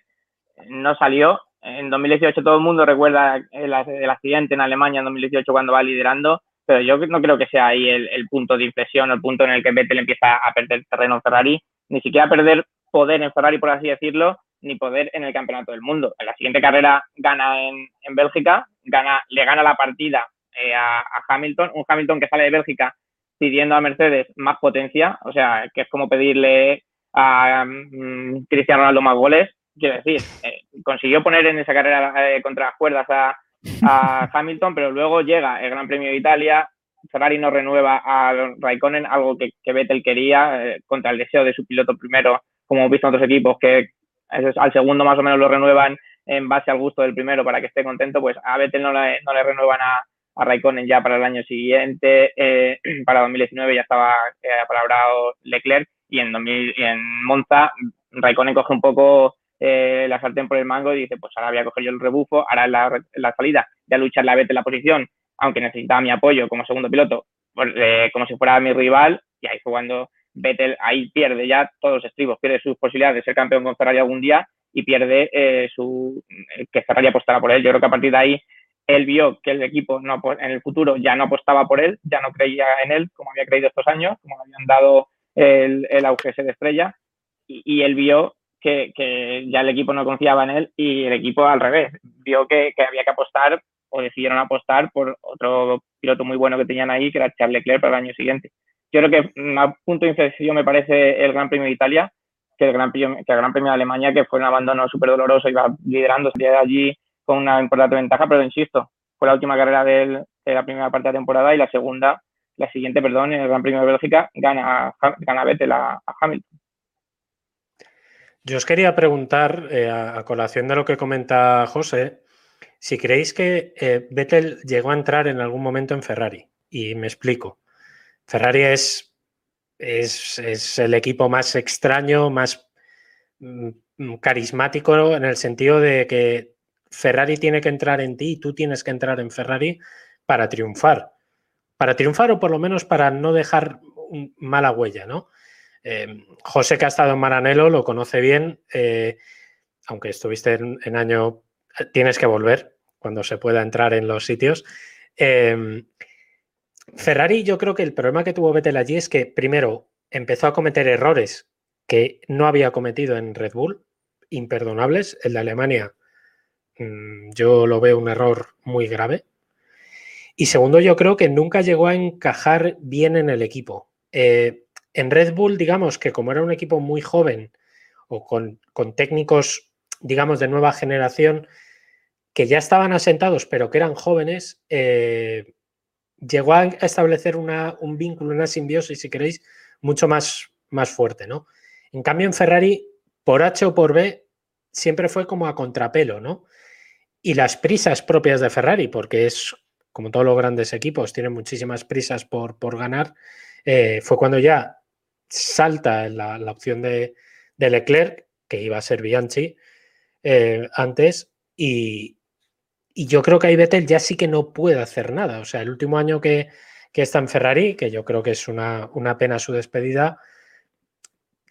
No salió. En 2018 todo el mundo recuerda el, accidente en Alemania en 2018 cuando va liderando pero yo no creo que sea ahí el, el, punto de inflexión el punto en el que Vettel empieza a perder terreno en Ferrari ni siquiera perder poder en Ferrari, por así decirlo, ni poder en el campeonato del mundo. En la siguiente carrera gana en, en Bélgica, gana, le gana la partida eh, a, Hamilton, un Hamilton que sale de Bélgica pidiendo a Mercedes más potencia, o sea, que es como pedirle a um, Cristiano Ronaldo más goles. Quiero decir, eh, consiguió poner en esa carrera eh, contra las cuerdas a, a Hamilton, pero luego llega el Gran Premio de Italia, Ferrari no renueva a Raikkonen, algo que, Vettel quería, eh, contra el deseo de su piloto primero, como hemos visto en otros equipos, que al segundo más o menos lo renuevan en base al gusto del primero para que esté contento, pues a Vettel no le, no le renuevan a, Raikkonen ya para el año siguiente, eh, <clears throat> para 2019 ya estaba eh, apalabrado Leclerc y en, 2000, en Monza Raikkonen coge un poco eh, la sartén por el mango y dice, pues ahora voy a coger yo el rebufo, ahora la, la salida, voy a luchar la Vettel la posición aunque necesitaba mi apoyo como segundo piloto, pues, eh, como si fuera mi rival, y ahí fue cuando Vettel ahí pierde ya todos los estribos, pierde sus posibilidades de ser campeón con Ferrari algún día y pierde eh, su eh, que Ferrari apostara por él. Yo creo que a partir de ahí él vio que el equipo no, en el futuro ya no apostaba por él, ya no creía en él como había creído estos años, como habían dado el, auge de estrella, y, él vio que, que, ya el equipo no confiaba en él y el equipo al revés, vio que, que había que apostar o decidieron apostar por otro piloto muy bueno que tenían ahí, que era Charles Leclerc para el año siguiente. Yo creo que a punto de inflexión me parece el Gran Premio de Italia, que el Gran Premio, que el Gran Premio de Alemania, que fue un abandono súper doloroso, iba liderando, salía allí con una importante ventaja, pero insisto, fue la última carrera de la primera parte de la temporada y la segunda, la siguiente, perdón, en el Gran Premio de Bélgica, gana, gana Vettel a, Hamilton. Yo os quería preguntar, eh, a, colación de lo que comenta José, si creéis que eh, Vettel llegó a entrar en algún momento en Ferrari, y me explico. Ferrari es, es, el equipo más extraño, más mm, mm, carismático en el sentido de que Ferrari tiene que entrar en ti y tú tienes que entrar en Ferrari para triunfar. Para triunfar o por lo menos para no dejar mala huella, ¿no? Eh, José que ha estado en Maranello lo conoce bien, eh, aunque estuviste en año tienes que volver cuando se pueda entrar en los sitios. Em, Ferrari, yo creo que el problema que tuvo Vettel allí es que primero empezó a cometer errores que no había cometido en Red Bull, imperdonables. El de Alemania, mm, yo lo veo un error muy grave. Y segundo, yo creo que nunca llegó a encajar bien en el equipo. Eh, en Red Bull, digamos que como era un equipo muy joven o con, con técnicos digamos, de nueva generación, que ya estaban asentados, pero que eran jóvenes, eh, llegó a establecer un vínculo, una simbiosis, si queréis, mucho más, más fuerte, ¿no? En cambio, en Ferrari, por H o por B, siempre fue como a contrapelo, ¿no? Y las prisas propias de Ferrari, porque es, como todos los grandes equipos, tienen muchísimas prisas por, por ganar, eh, fue cuando ya salta la, la opción de, de Leclerc, que iba a ser Bianchi, eh, antes y, yo creo que ahí Vettel ya sí que no puede hacer nada. O sea, el último año que, está en Ferrari, que yo creo que es una, pena su despedida,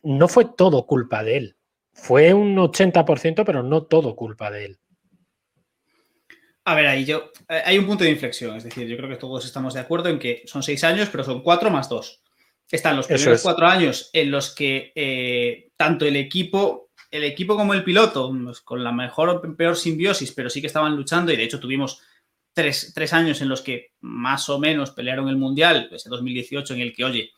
no fue todo culpa de él. Fue un 80%, pero no todo culpa de él. A ver, ahí yo. Eh, hay un punto de inflexión, es decir, yo creo que todos estamos de acuerdo en que son seis años, pero son cuatro más dos. Están los primeros cuatro años en los que eh, tanto el equipo el equipo como el piloto, pues, con la mejor o peor simbiosis, pero sí que estaban luchando y de hecho tuvimos tres, años en los que más o menos pelearon el Mundial, ese 2018 en el que, oye,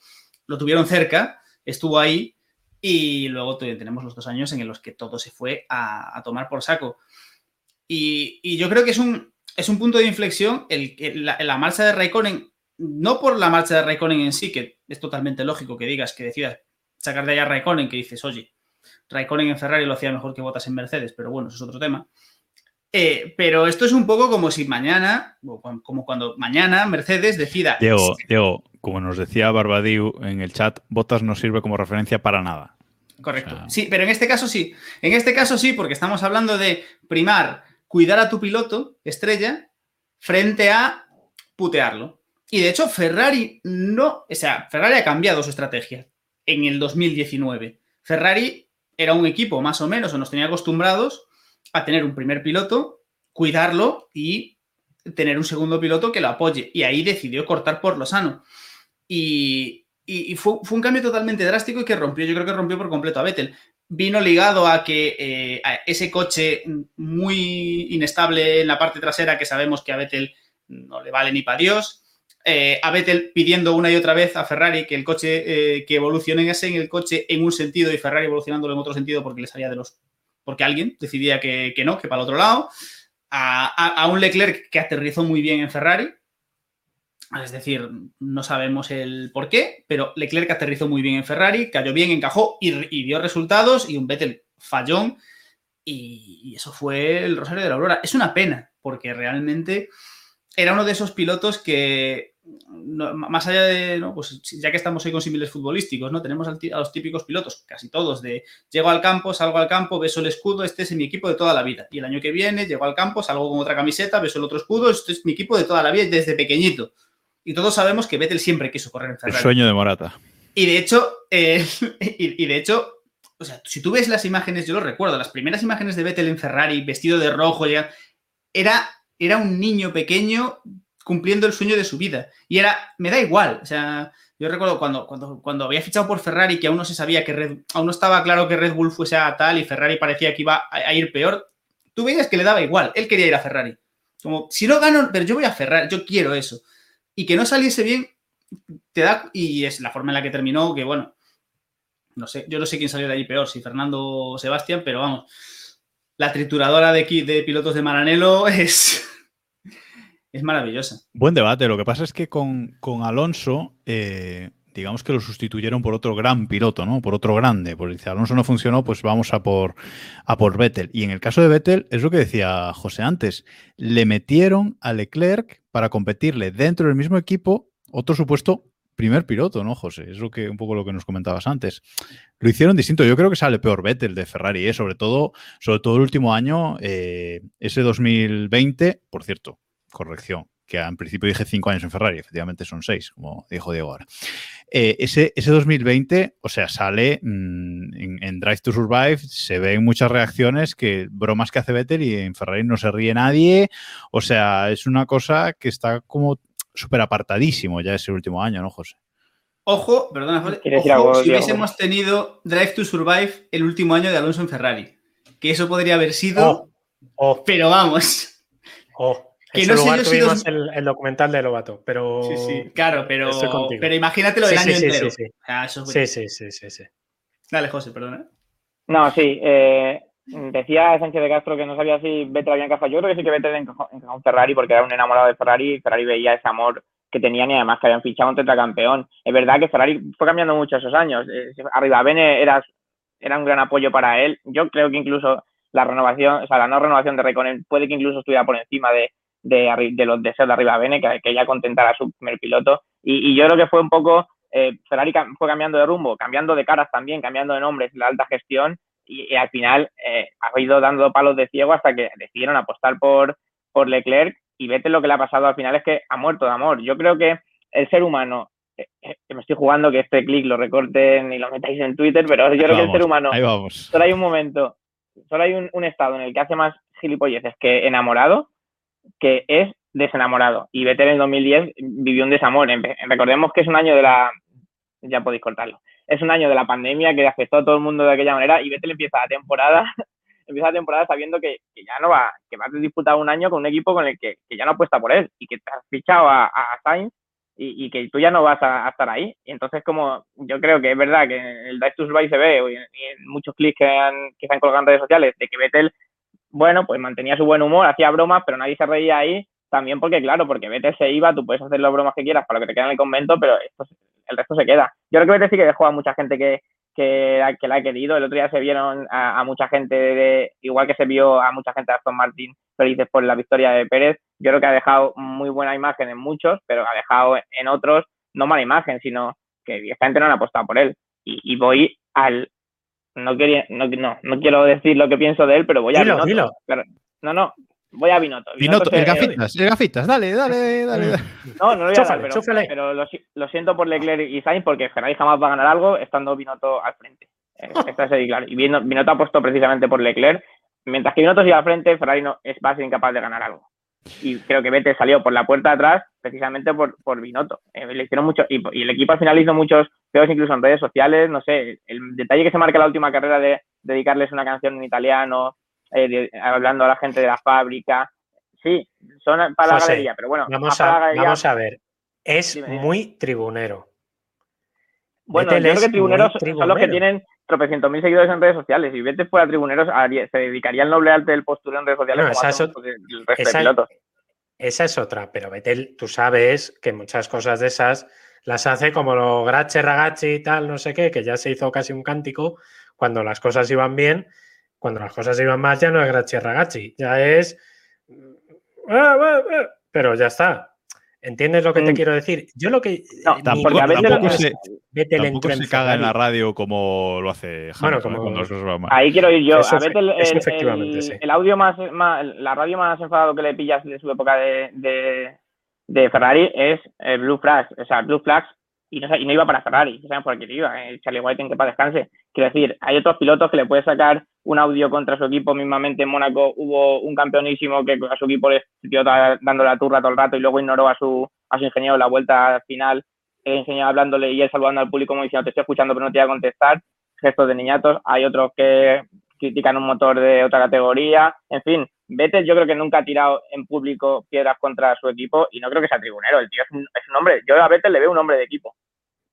lo tuvieron cerca, estuvo ahí y luego tenemos los dos años en los que todo se fue a, tomar por saco. Y, yo creo que es un, es un punto de inflexión el, la, la marcha de Raikkonen, no por la marcha de Raikkonen en sí, que es totalmente lógico que digas, que decidas sacar de allá a Raikkonen, que dices, oye, Raikkonen en Ferrari lo hacía mejor que Bottas en Mercedes, pero bueno, eso es otro tema. Eh, pero esto es un poco como si mañana, como cuando mañana Mercedes decida. Diego, Diego, como nos decía Barbadiu en el chat, Bottas no sirve como referencia para nada. Correcto. O sea- Sí, pero en este caso sí. En este caso sí, porque estamos hablando de primar, cuidar a tu piloto, estrella, frente a putearlo. Y de hecho, Ferrari no. O sea, Ferrari ha cambiado su estrategia en el 2019. Ferrari era un equipo más o menos, o nos tenía acostumbrados a tener un primer piloto, cuidarlo y tener un segundo piloto que lo apoye. Y ahí decidió cortar por lo sano. Y, y- fue, fue un cambio totalmente drástico y que rompió, yo creo que rompió por completo a Vettel. Vino ligado a que eh, a ese coche muy inestable en la parte trasera, que sabemos que a Vettel no le vale ni para Dios. Eh, a Vettel pidiendo una y otra vez a Ferrari que el coche, eh, que evolucionase en el coche en un sentido y Ferrari evolucionándolo en otro sentido porque le salía de los. porque alguien decidía que, que no, que para el otro lado. A, a- un Leclerc que aterrizó muy bien en Ferrari. Es decir, no sabemos el por qué, pero Leclerc aterrizó muy bien en Ferrari, cayó bien, encajó y, y dio resultados, y un Vettel fallón, y eso fue el Rosario de la Aurora. Es una pena, porque realmente era uno de esos pilotos que, no, más allá de, ¿no? pues ya que estamos hoy con símiles futbolísticos, ¿no? Tenemos a los típicos pilotos, casi todos, de llego al campo, salgo al campo, beso el escudo, este es mi equipo de toda la vida. Y el año que viene llego al campo, salgo con otra camiseta, beso el otro escudo, este es mi equipo de toda la vida desde pequeñito. Y todos sabemos que Vettel siempre quiso correr en El Ferrari. sueño de Morata. Y de hecho, eh, <laughs> y, y de hecho, o sea, si tú ves las imágenes, yo lo recuerdo, las primeras imágenes de Vettel en Ferrari, vestido de rojo, ya, era, era un niño pequeño cumpliendo el sueño de su vida. Y era, me da igual. O sea, yo recuerdo cuando, cuando, cuando había fichado por Ferrari, que aún no se sabía que Red, aún no estaba claro que Red Bull fuese a tal y Ferrari parecía que iba a, ir peor. Tú veías que le daba igual. Él quería ir a Ferrari. Como, si no gano, pero yo voy a Ferrari, yo quiero eso. Y que no saliese bien, te da. Y es la forma en la que terminó, que bueno. No sé, yo no sé quién salió de ahí peor, si Fernando o Sebastián, pero vamos. La trituradora de, de pilotos de Maranello <laughs> es. Es maravillosa. Buen debate. Lo que pasa es que con, con Alonso, eh, digamos que lo sustituyeron por otro gran piloto, ¿no? Por otro grande. Porque si Alonso no funcionó, pues vamos a por, a por Vettel. Y en el caso de Vettel, es lo que decía José antes. Le metieron a Leclerc para competirle dentro del mismo equipo otro supuesto primer piloto, ¿no, José? Es lo que, un poco lo que nos comentabas antes. Lo hicieron distinto. Yo creo que sale peor Vettel de Ferrari, ¿eh? sobre, todo, sobre todo el último año, eh, ese 2020, por cierto, corrección, que en principio dije cinco años en Ferrari, efectivamente son seis, como dijo Diego ahora. Eh, ese, ese 2020, o sea, sale mmm, en, en, Drive to Survive, se ven muchas reacciones que bromas que hace Vettel y en Ferrari no se ríe nadie, o sea, es una cosa que está como súper apartadísimo ya ese último año, ¿no, José? Ojo, perdona, José, ¿Quieres ojo, algo, si hubiésemos tenido Drive to Survive el último año de Alonso en Ferrari, que eso podría haber sido, Oh, oh, pero vamos. oh. Que En no sé lugar yo si tuvimos dos- el, el documental de Lobato, pero... Sí, sí, claro, pero, pero imagínate lo del Sí, año sí, sí, entero. sí, sí. Eso- Sí, sí, sí, sí, sí. Dale, José, perdona. No, sí. eh, decía Sánchez de Castro que no sabía si Vettel había encajado. Yo creo que sí que Vettel encajó, encajó en Ferrari porque era un enamorado de Ferrari y Ferrari veía ese amor que tenían y además que habían fichado un tetracampeón. Es verdad que Ferrari fue cambiando mucho esos años. Eh, Arriba Bene era, era un gran apoyo para él. Yo creo que incluso la renovación, o sea, la no renovación de Reconen puede que incluso estuviera por encima de, de, de los deseos de Arriba Bene, que, que ya contentara a su primer piloto. Y, y yo creo que fue un poco, eh, Ferrari fue cambiando de rumbo, cambiando de caras también, cambiando de nombres, la alta gestión, y, y al final eh, ha ido dando palos de ciego hasta que decidieron apostar por, por Leclerc y vete lo que le ha pasado al final es que ha muerto de amor. Yo creo que el ser humano, eh, eh, que me estoy jugando que este clic lo recorten y lo metáis en Twitter, pero yo creo que el Vamos, ser humano Ahí vamos. solo hay un momento, solo hay un, un estado en el que hace más gilipolleces que enamorado, que es desenamorado. Y Vettel en 2010 vivió un desamor. Recordemos que es un año de la... Ya podéis cortarlo. Es un año de la pandemia que afectó a todo el mundo de aquella manera y Vettel empieza la temporada <laughs> empieza la temporada sabiendo que, ya no va, que va a disputar un año con un equipo con el que, que ya no apuesta por él y que te has fichado a, a Sainz y, que tú ya no vas a, estar ahí. Y entonces, como yo creo que es verdad que en el Drive to Survive se ve y en, muchos clics que, han, que en redes sociales de que Vettel, bueno, pues mantenía su buen humor, hacía bromas, pero nadie se reía ahí. También porque, claro, porque Vettel se iba, tú puedes hacer las bromas que quieras para lo que te queda en el convento, pero esto, el resto se queda. Yo creo que Vettel sí que dejó a mucha gente que, que, que la ha querido. El otro día se vieron a, mucha gente, de, igual que se vio a mucha gente de Aston Martin felices por la victoria de Pérez. Yo creo que ha dejado muy buena imagen en muchos, pero ha dejado en otros no mala imagen, sino que directamente no han apostado por él. Y voy al no quería, no, no, no quiero decir lo que pienso de él, pero voy a Dilo, Binotto. dilo. No, no, voy a Binotto. Binotto, el se- gafitas, el gafitas, dale, dale, <laughs> dale. dale. No, no lo voy a dar, pero, lo, si- lo siento por Leclerc y Sainz porque Ferrari jamás va a ganar algo estando Binotto al frente. Eh, <laughs> Esto es claro. Y Bino- Binotto ha puesto precisamente por Leclerc. Mientras que Binotto siga al frente, Ferrari no, es, va a ser incapaz de ganar algo. Y creo que Vettel salió por la puerta de atrás precisamente por, por Binotto. Eh, le hicieron mucho, y, y el equipo al final hizo muchos peos incluso en redes sociales. No sé, el detalle que se marca la última carrera de dedicarles una canción en italiano, eh, de- hablando a la gente de la fábrica. Sí, son para José, la galería, pero bueno, Vamos a, galería, vamos a ver. Es Dime, muy tribunero. Bueno, Vettel yo creo que tribuneros son los que tienen tropecientos mil seguidores en redes sociales. Si Vettel fuera tribuneros, haría- se dedicaría al noble arte del postureo en redes sociales. No, como esa es el resto esa- de pilotos. Esa es otra, pero Vettel, tú sabes que muchas cosas de esas las hace como lo Grache, Ragazzi y tal, no sé qué, que ya se hizo casi un cántico cuando las cosas iban bien, cuando las cosas iban mal ya no es Grache, Ragazzi, ya es... ah, ah, ah, Pero ya está. ¿Entiendes lo que te Mm. quiero decir? Yo lo que... No, mi- Tampoco, porque a Vettel- tampoco se, tampoco se caga en la radio como lo hace Bueno, Hamilton, como- ¿eh? Ahí quiero ir yo. Eso a Vettel, eso el, efectivamente, el- sí. el audio más, más- la radio más enfadado que le pillas de su época de, de, de Ferrari es eh, Blue Flags. O sea, Blue Flags y no, y no iba para Ferrari. ¿Saben por qué iba? Eh, Charlie White en que para descanse. Quiero decir, hay otros pilotos que le puede sacar un audio contra su equipo. Mismamente en Mónaco hubo un campeonísimo que a su equipo le siguió da- dando la turra todo el rato y luego ignoró a su, a su ingeniero en la vuelta final. El ingeniero hablándole y él saludando al público como diciendo te estoy escuchando pero no te voy a contestar. Gestos de niñatos. Hay otros que critican un motor de otra categoría. En fin, Vettel yo creo que nunca ha tirado en público piedras contra su equipo y no creo que sea tribunero. El tío es un, es hombre. Yo a Vettel le veo un hombre de equipo.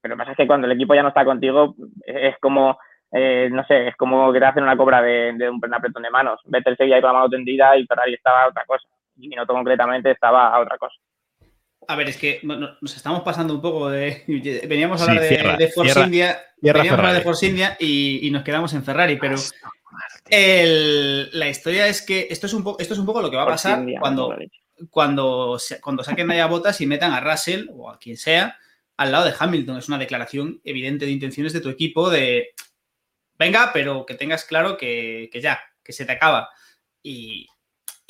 Pero lo que pasa es que cuando el equipo ya no está contigo, es como, eh, no sé, es como que te hacen una cobra de, de un apretón de manos. Vettel seguía ahí con la mano tendida y Ferrari estaba a otra cosa. Y Binotto concretamente estaba a otra cosa. A ver, es que nos estamos pasando un poco de. Veníamos a hablar de, cierra, de Force cierra, India. cierra veníamos a hablar de. Force India y, y nos quedamos en Ferrari, pero el- la historia es que esto es un poco, esto es un poco lo que va a pasar India, cuando, cuando, cuando saquen a botas y metan a Russell o a quien sea al lado de Hamilton. Es una declaración evidente de intenciones de tu equipo de venga, pero que tengas claro que, que ya, que se te acaba. Y,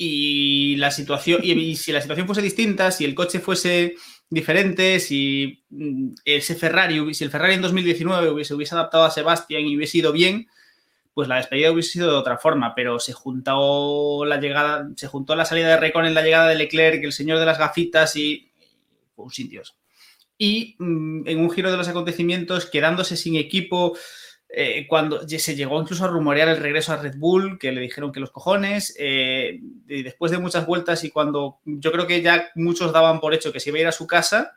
y la situación, y, si la situación fuese distinta, si el coche fuese diferente, si mm, ese Ferrari, si el Ferrari en 2019 hubiese, hubiese adaptado a Sebastián y hubiese ido bien, pues la despedida hubiese sido de otra forma, pero se juntó la llegada, se juntó la salida de Recon en la llegada de Leclerc, el señor de las gafitas y fue un Dios. Y mm, en un giro de los acontecimientos, quedándose sin equipo, eh, cuando se llegó incluso a rumorear el regreso a Red Bull, que le dijeron que los cojones, eh, y después de muchas vueltas y cuando yo creo que ya muchos daban por hecho que se iba a ir a su casa,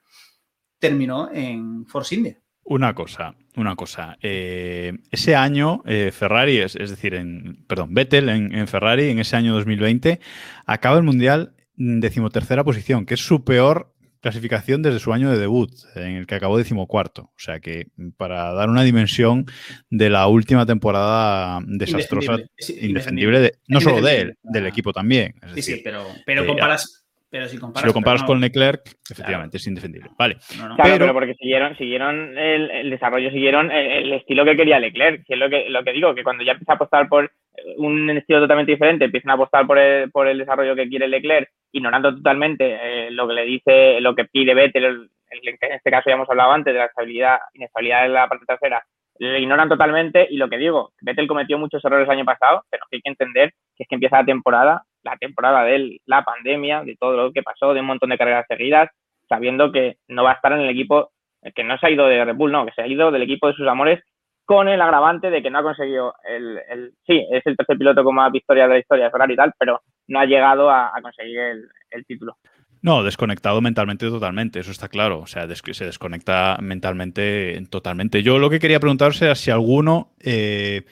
terminó en Force India. Una cosa, una cosa. Eh, ese año, Ferrari, es, es decir, en, perdón, Vettel en, en Ferrari, en ese año 2020, acaba el Mundial en decimotercera posición, que es su peor clasificación desde su año de debut, en el que acabó decimocuarto. O sea que, para dar una dimensión de la última temporada desastrosa, Indefendible. De- no solo de él, del Ah. equipo también. Es Sí, decir, sí, pero, pero comparas. Pero si comparas, si lo comparas con Leclerc, efectivamente es indefendible. Vale. no, no. Claro, Pero- pero, porque siguieron, siguieron el, el desarrollo, siguieron el, el estilo que quería Leclerc. Que es lo que, lo que digo, que cuando ya empieza a apostar por un estilo totalmente diferente, empiezan a apostar por el, por el desarrollo que quiere Leclerc, ignorando totalmente eh, lo que le dice, lo que pide Vettel, el- el- en este caso ya hemos hablado antes de la estabilidad, inestabilidad en la parte trasera, le ignoran totalmente y lo que digo, Vettel cometió muchos errores el año pasado, pero hay que entender que es que empieza la temporada, la temporada de la pandemia, de todo lo que pasó, de un montón de carreras seguidas, sabiendo que no va a estar en el equipo, que no se ha ido de Red Bull, no, que se ha ido del equipo de sus amores con el agravante de que no ha conseguido el, el sí, es el tercer piloto con más victorias de la historia de Ferrari y tal, pero no ha llegado a, conseguir el, el título. No, desconectado mentalmente totalmente, eso está claro. O sea, se desconecta mentalmente totalmente. Yo lo que quería preguntarse era si alguno, eh,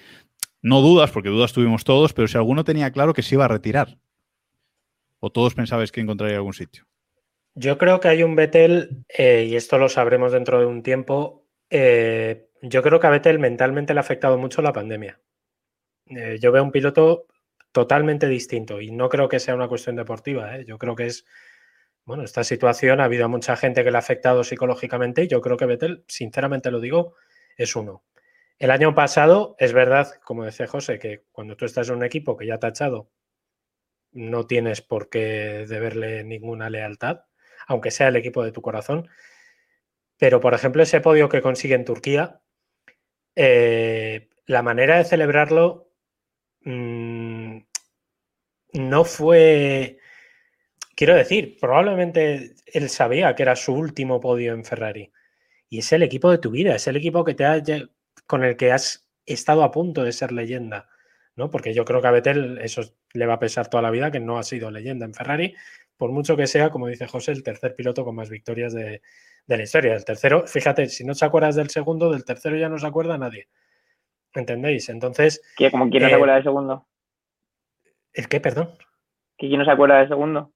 no dudas, porque dudas tuvimos todos, pero si alguno tenía claro que se iba a retirar. O todos pensabais que encontraría algún sitio. Yo creo que hay un Vettel, eh, y esto lo sabremos dentro de un tiempo, eh, yo creo que a Vettel mentalmente le ha afectado mucho la pandemia. Eh, yo veo un piloto totalmente distinto y no creo que sea una cuestión deportiva. Yo creo que es, bueno, esta situación ha habido a mucha gente que le ha afectado psicológicamente y yo creo que Vettel, sinceramente lo digo, es uno. El año pasado, es verdad, como decía José, que cuando tú estás en un equipo que ya te ha echado, no tienes por qué deberle ninguna lealtad, aunque sea el equipo de tu corazón. Pero, por ejemplo, ese podio que consigue en Turquía, eh, la manera de celebrarlo mmm, no fue. Quiero decir, probablemente él sabía que era su último podio en Ferrari. Y es el equipo de tu vida, es el equipo que te ha, con el que has estado a punto de ser leyenda. ¿no? Porque yo creo que a Vettel eso le va a pesar toda la vida, que no ha sido leyenda en Ferrari, por mucho que sea, como dice José, el tercer piloto con más victorias de, de la historia. El tercero, fíjate, si no te acuerdas del segundo, del tercero ya no se acuerda nadie. ¿Entendéis? Entonces. ¿Quién, como quién no se eh, acuerda del segundo? ¿El qué, perdón? ¿Que quién no se acuerda del segundo?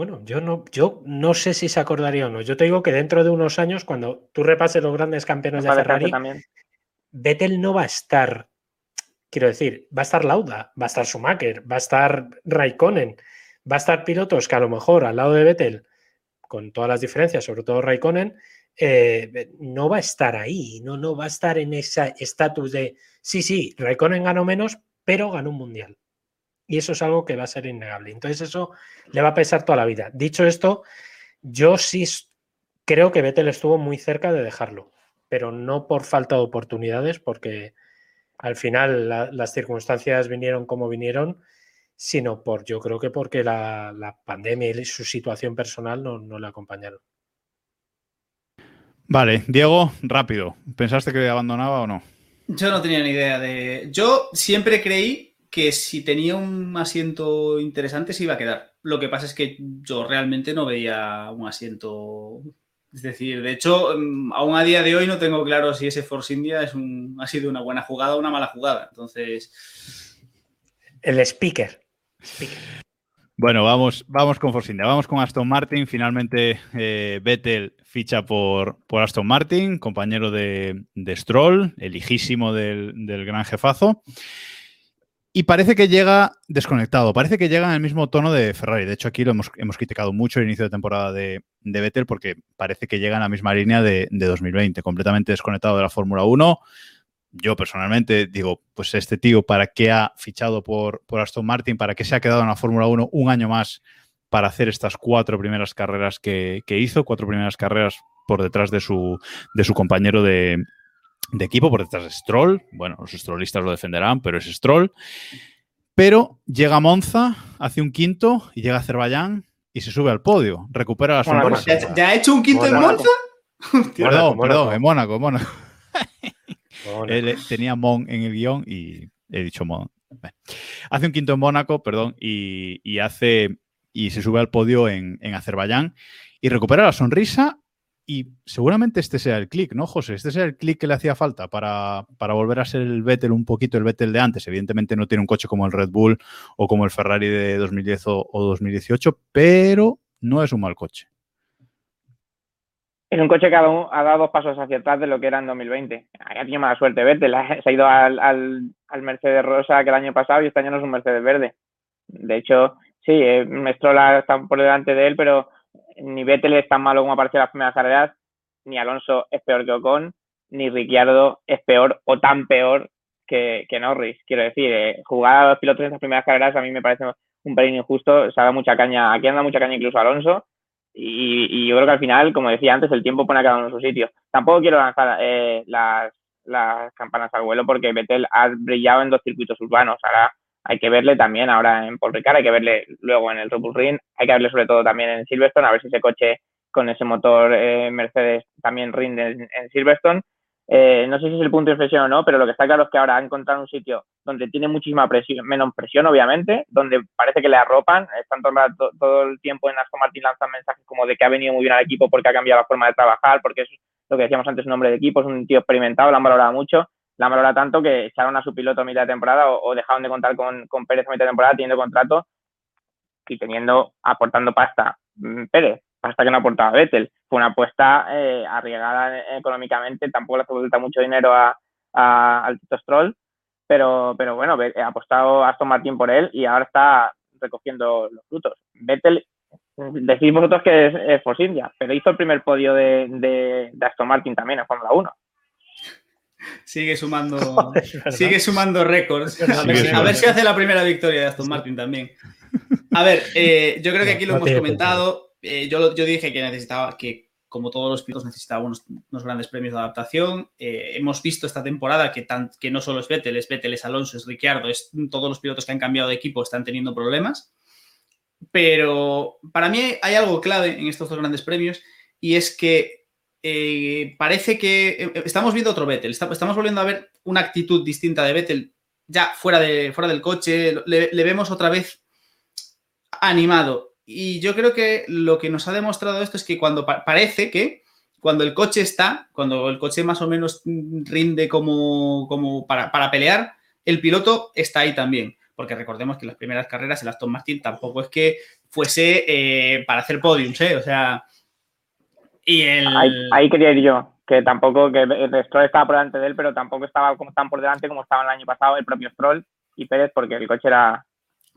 Bueno, yo no, yo no sé si se acordaría o no. Yo te digo que dentro de unos años, cuando tú repases los grandes campeones de Ferrari, también. Vettel no va a estar, quiero decir, va a estar Lauda, va a estar Schumacher, va a estar Raikkonen, va a estar pilotos que a lo mejor al lado de Vettel, con todas las diferencias, sobre todo Raikkonen, eh, no va a estar ahí, no, no va a estar en ese estatus de, sí, sí, Raikkonen ganó menos, pero ganó un mundial. Y eso es algo que va a ser innegable. Entonces eso le va a pesar toda la vida. Dicho esto, yo sí creo que Vettel estuvo muy cerca de dejarlo, pero no por falta de oportunidades, porque al final la- las circunstancias vinieron como vinieron, sino por, yo creo que porque la, la pandemia y su situación personal no, no le acompañaron. Vale, Diego, rápido. ¿Pensaste que abandonaba o no? Yo no tenía ni idea de. Yo siempre creí que si tenía un asiento interesante se iba a quedar. Lo que pasa es que yo realmente no veía un asiento. Es decir, de hecho, mm, aún a día de hoy no tengo claro si ese Force India es un, ha sido una buena jugada o una mala jugada. Entonces, El speaker. Bueno, vamos, vamos con Force India. Vamos con Aston Martin. Finalmente, eh, Vettel ficha por, por Aston Martin, compañero de, de Stroll, el hijísimo del, del gran jefazo. Y parece que llega desconectado, parece que llega en el mismo tono de Ferrari. De hecho, aquí lo hemos, criticado mucho el inicio de temporada de, Vettel porque parece que llega en la misma línea de, de 2020, completamente desconectado de la Fórmula 1. Yo personalmente digo, pues este tío, ¿para qué ha fichado por, por Aston Martin? ¿Para qué se ha quedado en la Fórmula 1 un año más para hacer estas cuatro primeras carreras que, que hizo? Cuatro primeras carreras por detrás de su, de su compañero de, de equipo, por detrás de Stroll. Bueno, los strollistas lo defenderán, pero es Stroll. Pero llega a Monza, hace un quinto y llega a Azerbaiyán y se sube al podio. Recupera la sonrisa. ¿ya, ha hecho un quinto en. Monza? <laughs> Perdón, perdón, en Mónaco, en Mónaco. Él, eh, tenía Mon en el guion y he dicho Mon. Bueno. Hace un quinto en Mónaco, perdón, y, y hace y se sube al podio en, en Azerbaiyán y recupera la sonrisa. Y seguramente este sea el clic, ¿no, José? Este sea el clic que le hacía falta para, para volver a ser el Vettel un poquito el Vettel de antes. Evidentemente no tiene un coche como el Red Bull o como el Ferrari de 2010 o, o 2018, pero no es un mal coche. Es un coche que ha dado, dos pasos hacia atrás de lo que era en 2020. Ha tenido mala suerte Vettel. Se ha ido al, al, al Mercedes Rosa que el año pasado y este año no es un Mercedes verde. De hecho, sí, eh, Stroll está por delante de él, pero ni Vettel es tan malo como apareció en las primeras carreras, ni Alonso es peor que Ocon, ni Ricciardo es peor o tan peor que, Norris. Quiero decir, eh, jugar a los pilotos en estas primeras carreras a mí me parece un pelín injusto. Se da mucha caña, aquí anda mucha caña incluso Alonso. Y, y, yo creo que al final, como decía antes, el tiempo pone a cada uno en su sitio. Tampoco quiero lanzar eh, las, las campanas al vuelo porque Vettel ha brillado en dos circuitos urbanos. Ahora hay que verle también ahora en Paul Ricard, hay que verle luego en el Red Bull Ring, hay que verle sobre todo también en Silverstone, a ver si ese coche con ese motor eh, Mercedes también rinde en, en Silverstone. Eh, no sé si es el punto de inflexión o no, pero lo que está claro es que ahora ha encontrado un sitio donde tiene muchísima presión, menos presión, obviamente, donde parece que le arropan, están todo, todo, el tiempo en Aston Martin lanzan mensajes como de que ha venido muy bien al equipo porque ha cambiado la forma de trabajar, porque es lo que decíamos antes, un hombre de equipo, es un tío experimentado, lo han valorado mucho, la han valorado tanto que echaron a su piloto a mitad de temporada o, dejaron de contar con, con, Pérez a mitad de temporada teniendo contrato y teniendo, aportando pasta mm, Pérez, pasta que no aportaba Vettel. Fue una apuesta eh, arriesgada económicamente, tampoco le hace falta mucho dinero a, al Tito Stroll, pero, pero bueno, ha apostado Aston Martin por él y ahora está recogiendo los frutos. Vettel, decís vosotros que es, es Force pero hizo el primer podio de, de, de Aston Martin también en Fórmula 1. Sigue sumando, <laughs> sigue sumando récords. A ver, si- a sumando. ver si hace la primera victoria de Aston Martin también. A ver, eh, yo creo que aquí lo hemos comentado. Eh, yo, yo dije que necesitaba, que como todos los pilotos necesitaba unos, unos grandes premios de adaptación. Eh, hemos visto esta temporada que, tan- que no solo es Vettel, es Vettel, es Alonso, es Ricciardo, es todos los pilotos que han cambiado de equipo están teniendo problemas. Pero para mí hay algo clave en estos dos grandes premios y es que eh, parece que eh, estamos viendo otro Vettel, estamos volviendo a ver una actitud distinta de Vettel ya fuera, de, fuera del coche, le, le vemos otra vez animado. Y yo creo que lo que nos ha demostrado esto es que cuando pa- parece que cuando el coche está, cuando el coche más o menos rinde como, como para, para pelear, el piloto está ahí también. Porque recordemos que las primeras carreras el Aston Martin tampoco es que fuese eh, para hacer podiums, ¿eh? O sea. Y el. Ahí, ahí quería ir yo, que tampoco, que Stroll estaba por delante de él, pero tampoco estaba como tan por delante como estaba el año pasado el propio Stroll y Pérez, porque el coche era.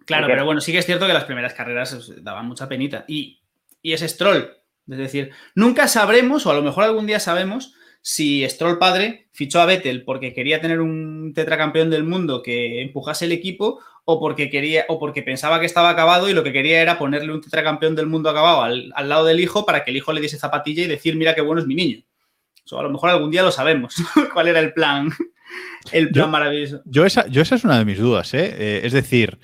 Claro, pero bueno, sí que es cierto que las primeras carreras daban mucha penita. Y, y es Stroll. Es decir, nunca sabremos, o a lo mejor algún día sabemos, si Stroll padre fichó a Vettel porque quería tener un tetracampeón del mundo que empujase el equipo o porque quería o porque pensaba que estaba acabado y lo que quería era ponerle un tetracampeón del mundo acabado al, al lado del hijo para que el hijo le diese zapatilla y decir, mira qué bueno es mi niño. Eso a lo mejor algún día lo sabemos. <laughs> ¿Cuál era el plan? El plan Yo- maravilloso. Yo esa, yo esa es una de mis dudas, ¿eh? Eh, es decir,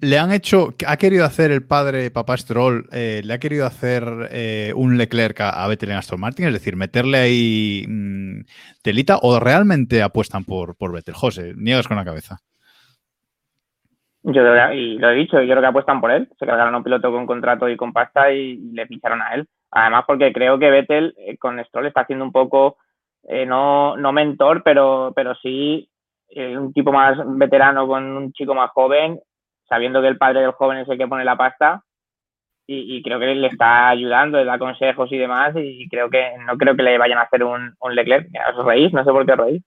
le han hecho, ha querido hacer el padre, papá Stroll, eh, le ha querido hacer eh, un Leclerc a, a Vettel en Aston Martin, es decir, meterle ahí mm, telita, o realmente apuestan por, por Vettel. José, niegas con la cabeza. Yo y lo he dicho, yo creo que apuestan por él. Se cargaron a un piloto con contrato y con pasta y, le ficharon a él. Además, porque creo que Vettel eh, con Stroll está haciendo un poco, no, no mentor, pero, pero sí un tipo más veterano con un chico más joven, sabiendo que el padre del joven es el que pone la pasta. Y, y creo que le está ayudando, le da consejos y demás. Y creo que no creo que le vayan a hacer un, un Leclerc. ¿Os reís? No sé por qué os reís.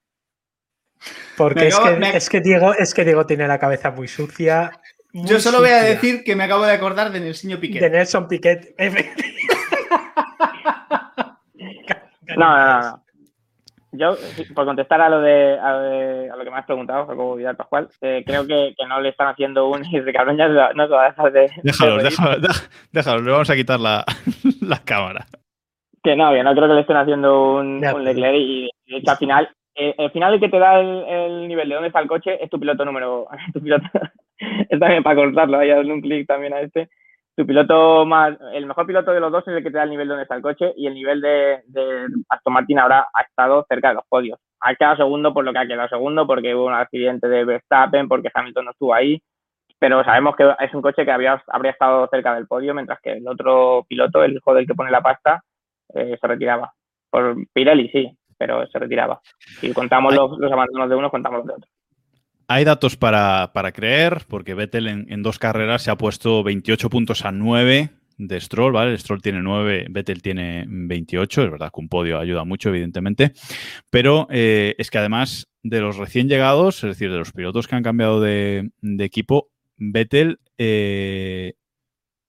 Porque es, que, me- es, que Diego, es que Diego tiene la cabeza muy sucia. muy Yo solo voy a decir que me acabo de acordar de Nelsinho Piquet. De Nelson Piquet. <laughs> No, no, no. Yo, por contestar a lo de a, lo de- a lo que me has preguntado, Jacobo Vidal Pascual, eh, creo que, que no le están haciendo un <laughs> y Ricardo ya no se va a dejar de. Déjalos, de dej- déjalos, le vamos a quitar la, <laughs> la cámara. Que no, que no creo que le estén haciendo un, De un. Leclerc y de hecho al final, eh, al final el que te da el, el nivel de dónde está el coche es tu piloto número. <laughs> Tu piloto, es también para cortarlo, ahí darle un clic también a este. Tu piloto más, el mejor piloto de los dos es el que te da el nivel de dónde está el coche y el nivel de, de Aston Martin ahora ha estado cerca de los podios. Ha quedado segundo por lo que ha quedado segundo, porque hubo un accidente de Verstappen, porque Hamilton no estuvo ahí, pero sabemos que es un coche que había, habría estado cerca del podio, mientras que el otro piloto, el hijo del que pone la pasta, eh, se retiraba. Por Pirelli sí, pero se retiraba. Si contamos los, los abandonos de uno, contamos los de otro. Hay datos para, para creer, porque Vettel en, en dos carreras se ha puesto 28 puntos a 9 de Stroll, ¿vale? Stroll tiene 9, Vettel tiene 28, es verdad que un podio ayuda mucho, evidentemente, pero eh, es que además de los recién llegados, es decir, de los pilotos que han cambiado de, de equipo, Vettel, eh,